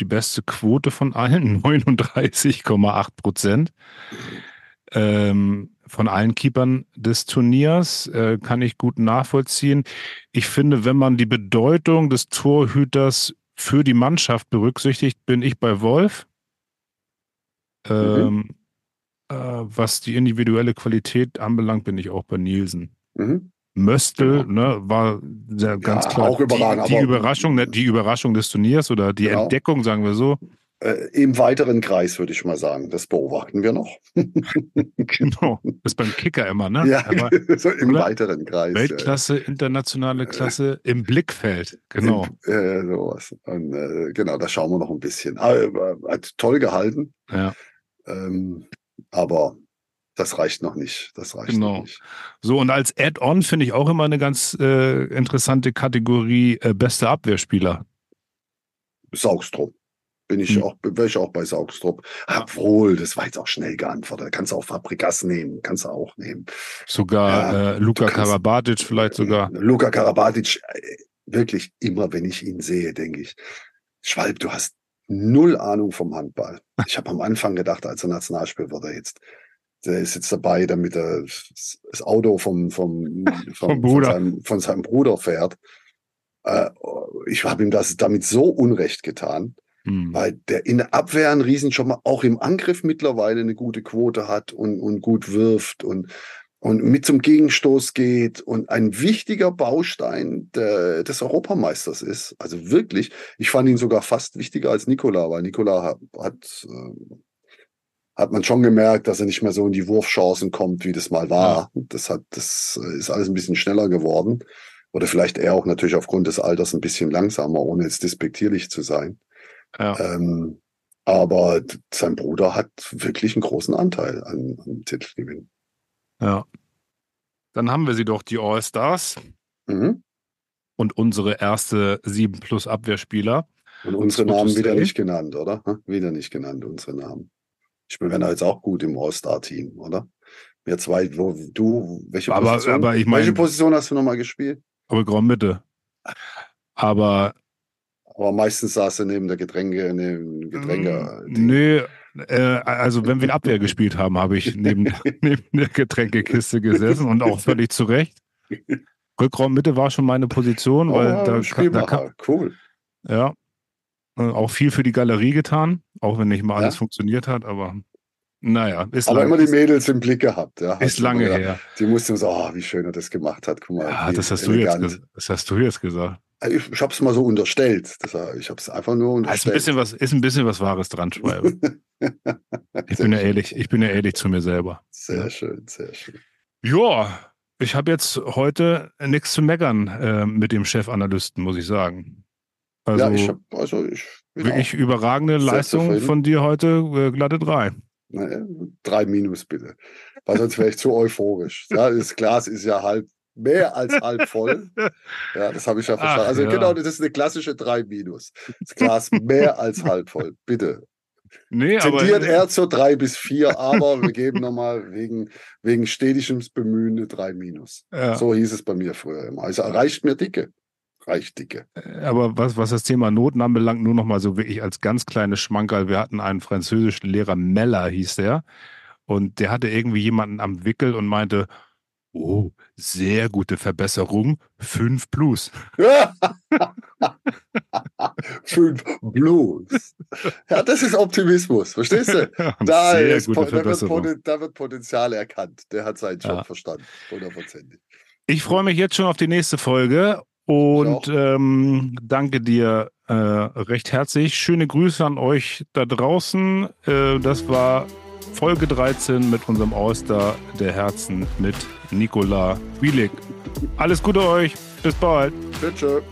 Die beste Quote von allen, 39,8 Prozent. Ähm, von allen Keepern des Turniers äh, kann ich gut nachvollziehen. Ich finde, wenn man die Bedeutung des Torhüters für die Mannschaft berücksichtigt, bin ich bei Wolf. Ähm, äh, was die individuelle Qualität anbelangt, bin ich auch bei Nielsen. Mhm. Möstel Genau. ne, war sehr, ganz Ja, klar auch überragend, die, die Überraschung, ne, die Überraschung des Turniers oder die Genau. Entdeckung, sagen wir so. Äh, Im weiteren Kreis würde ich mal sagen. Das beobachten wir noch. Genau. Das ist beim Kicker immer, ne? Ja, Aber so im oder? weiteren Kreis. Weltklasse, internationale Klasse im Blickfeld. Genau. Äh, sowas. Und, äh, genau, da schauen wir noch ein bisschen. Aber, äh, hat toll gehalten, Ja. ähm, aber das reicht noch nicht. Das reicht Genau. noch nicht. So, und als Add-on finde ich auch immer eine ganz äh, interessante Kategorie äh, beste Abwehrspieler. Saugstrup. Bin ich Hm. auch, wäre ich auch bei Saugstrup. Obwohl, das war jetzt auch schnell geantwortet. Kannst du auch Fabrikas nehmen, kannst du auch nehmen. Sogar Ja, äh, Luka Karabatic vielleicht sogar. Luka Karabatic, äh, wirklich immer, wenn ich ihn sehe, denke ich, Schwalb, du hast null Ahnung vom Handball. Ich habe am Anfang gedacht, als er Nationalspiel wird er jetzt, der ist jetzt dabei, damit er das Auto vom, vom, vom, Vom Bruder. Von, seinem, von seinem Bruder fährt. Äh, ich habe ihm das damit so unrecht getan, Hm. weil der in der Abwehr einen Riesenjob macht, auch im Angriff mittlerweile eine gute Quote hat und, und gut wirft und, und mit zum Gegenstoß geht und ein wichtiger Baustein der, des Europameisters ist. Also wirklich, ich fand ihn sogar fast wichtiger als Nikola, weil Nikola hat, hat, äh, hat man schon gemerkt, dass er nicht mehr so in die Wurfchancen kommt, wie das mal war. Das hat, das äh, ist alles ein bisschen schneller geworden. Oder vielleicht eher auch natürlich aufgrund des Alters ein bisschen langsamer, ohne jetzt despektierlich zu sein. Ja. Ähm, aber sein Bruder hat wirklich einen großen Anteil an, am Titelgewinn. ja. Dann haben wir sie doch, die All-Stars Mhm. und unsere erste 7 plus Abwehrspieler. Und unsere Namen wieder nicht genannt, oder? Wieder nicht genannt, unsere Namen. Ich bin wenn jetzt auch gut im All-Star-Team, oder? Wir zwei, wo du, welche Aber- Position? aber ich welche mein- Position hast du nochmal gespielt? Rückraum Mitte. Aber Aber meistens saß er neben der Getränke, neben dem Getränke. Mm, Nö, äh, also wenn wir Abwehr gespielt haben, habe ich neben, neben der Getränkekiste gesessen und auch völlig zu Recht. Rückraum Mitte war schon meine Position, weil oh, da, da kann, cool. ja, auch viel für die Galerie getan, auch wenn nicht mal alles Ja. funktioniert hat, aber naja, ist, Aber immer die Mädels im Blick gehabt. Ja, ist lange immer her. Die mussten so, oh, wie schön er das gemacht hat. Guck mal. Ja, das hast, du jetzt, das hast du jetzt gesagt. Ich, ich habe es mal so unterstellt. Das, ich habe es einfach nur Da ist ein unterstellt. bisschen was, ist ein bisschen was Wahres dran, Schweibe. Ich bin ja ehrlich, ich bin ja ehrlich zu mir selber. Sehr Ja. schön, sehr schön. Ja, ich habe jetzt heute nichts zu meckern äh, mit dem Chefanalysten, muss ich sagen. Also ja, ich habe, also ich bin wirklich überragende Leistung von dir heute, äh, glatte drei. drei Minus bitte, weil sonst wäre ich zu euphorisch. Ja, das Glas ist ja halb mehr als halb voll. Ja, das habe ich ja Ach, verstanden. Also ja. genau, das ist eine klassische drei Minus. Das Glas mehr als halb voll, bitte. Nee, aber Tendiert eher zur drei bis vier, aber wir geben nochmal wegen, wegen stetigem Bemühen eine drei Minus. ja, So hieß es bei mir früher immer. Also reicht mir dicke. Reicht dicke. aber was, was das Thema Noten anbelangt, nur noch mal so wirklich als ganz kleines Schmankerl. Wir hatten einen französischen Lehrer, Meller hieß der. und der hatte irgendwie jemanden am Wickel und meinte, oh, sehr gute Verbesserung, 5 plus. Fünf Blues. Ja, das ist Optimismus, verstehst du? Da, sehr ist, gute da, wird, da wird Potenzial erkannt. Der hat seinen Job Ja. verstanden, hundertprozentig. Ich freue mich jetzt schon auf die nächste Folge und ähm, danke dir äh, recht herzlich. Schöne Grüße an euch da draußen. Äh, das war Folge 13 mit unserem All-Star der Herzen mit Nikola Wielik. Alles Gute euch. Bis bald. Bitte.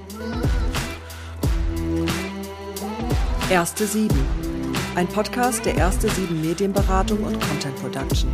Erste Sieben. Ein Podcast der Erste Sieben Medienberatung und Content Production.